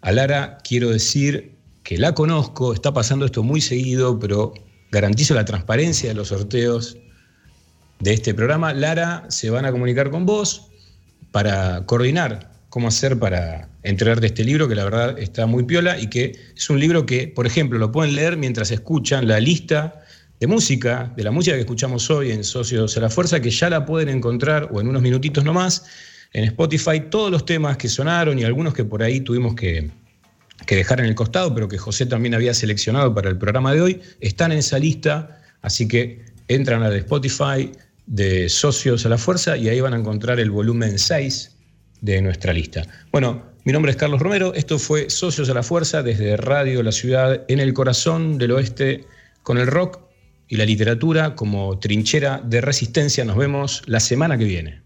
A Lara quiero decir que la conozco, está pasando esto muy seguido, pero garantizo la transparencia de los sorteos de este programa. Lara se van a comunicar con vos para coordinar cómo hacer para entregarte este libro, que la verdad está muy piola y que es un libro que, por ejemplo, lo pueden leer mientras escuchan la lista de música, de la música que escuchamos hoy en Socios a la Fuerza, que ya la pueden encontrar o en unos minutitos nomás en Spotify, todos los temas que sonaron y algunos que por ahí tuvimos que, que dejar en el costado, pero que José también había seleccionado para el programa de hoy, están en esa lista, así que entran a de Spotify de Socios a la Fuerza y ahí van a encontrar el volumen 6 de nuestra lista. Bueno, mi nombre es Carlos Romero, esto fue Socios a la Fuerza desde Radio La Ciudad en el corazón del oeste con el rock y la literatura como trinchera de resistencia. Nos vemos la semana que viene.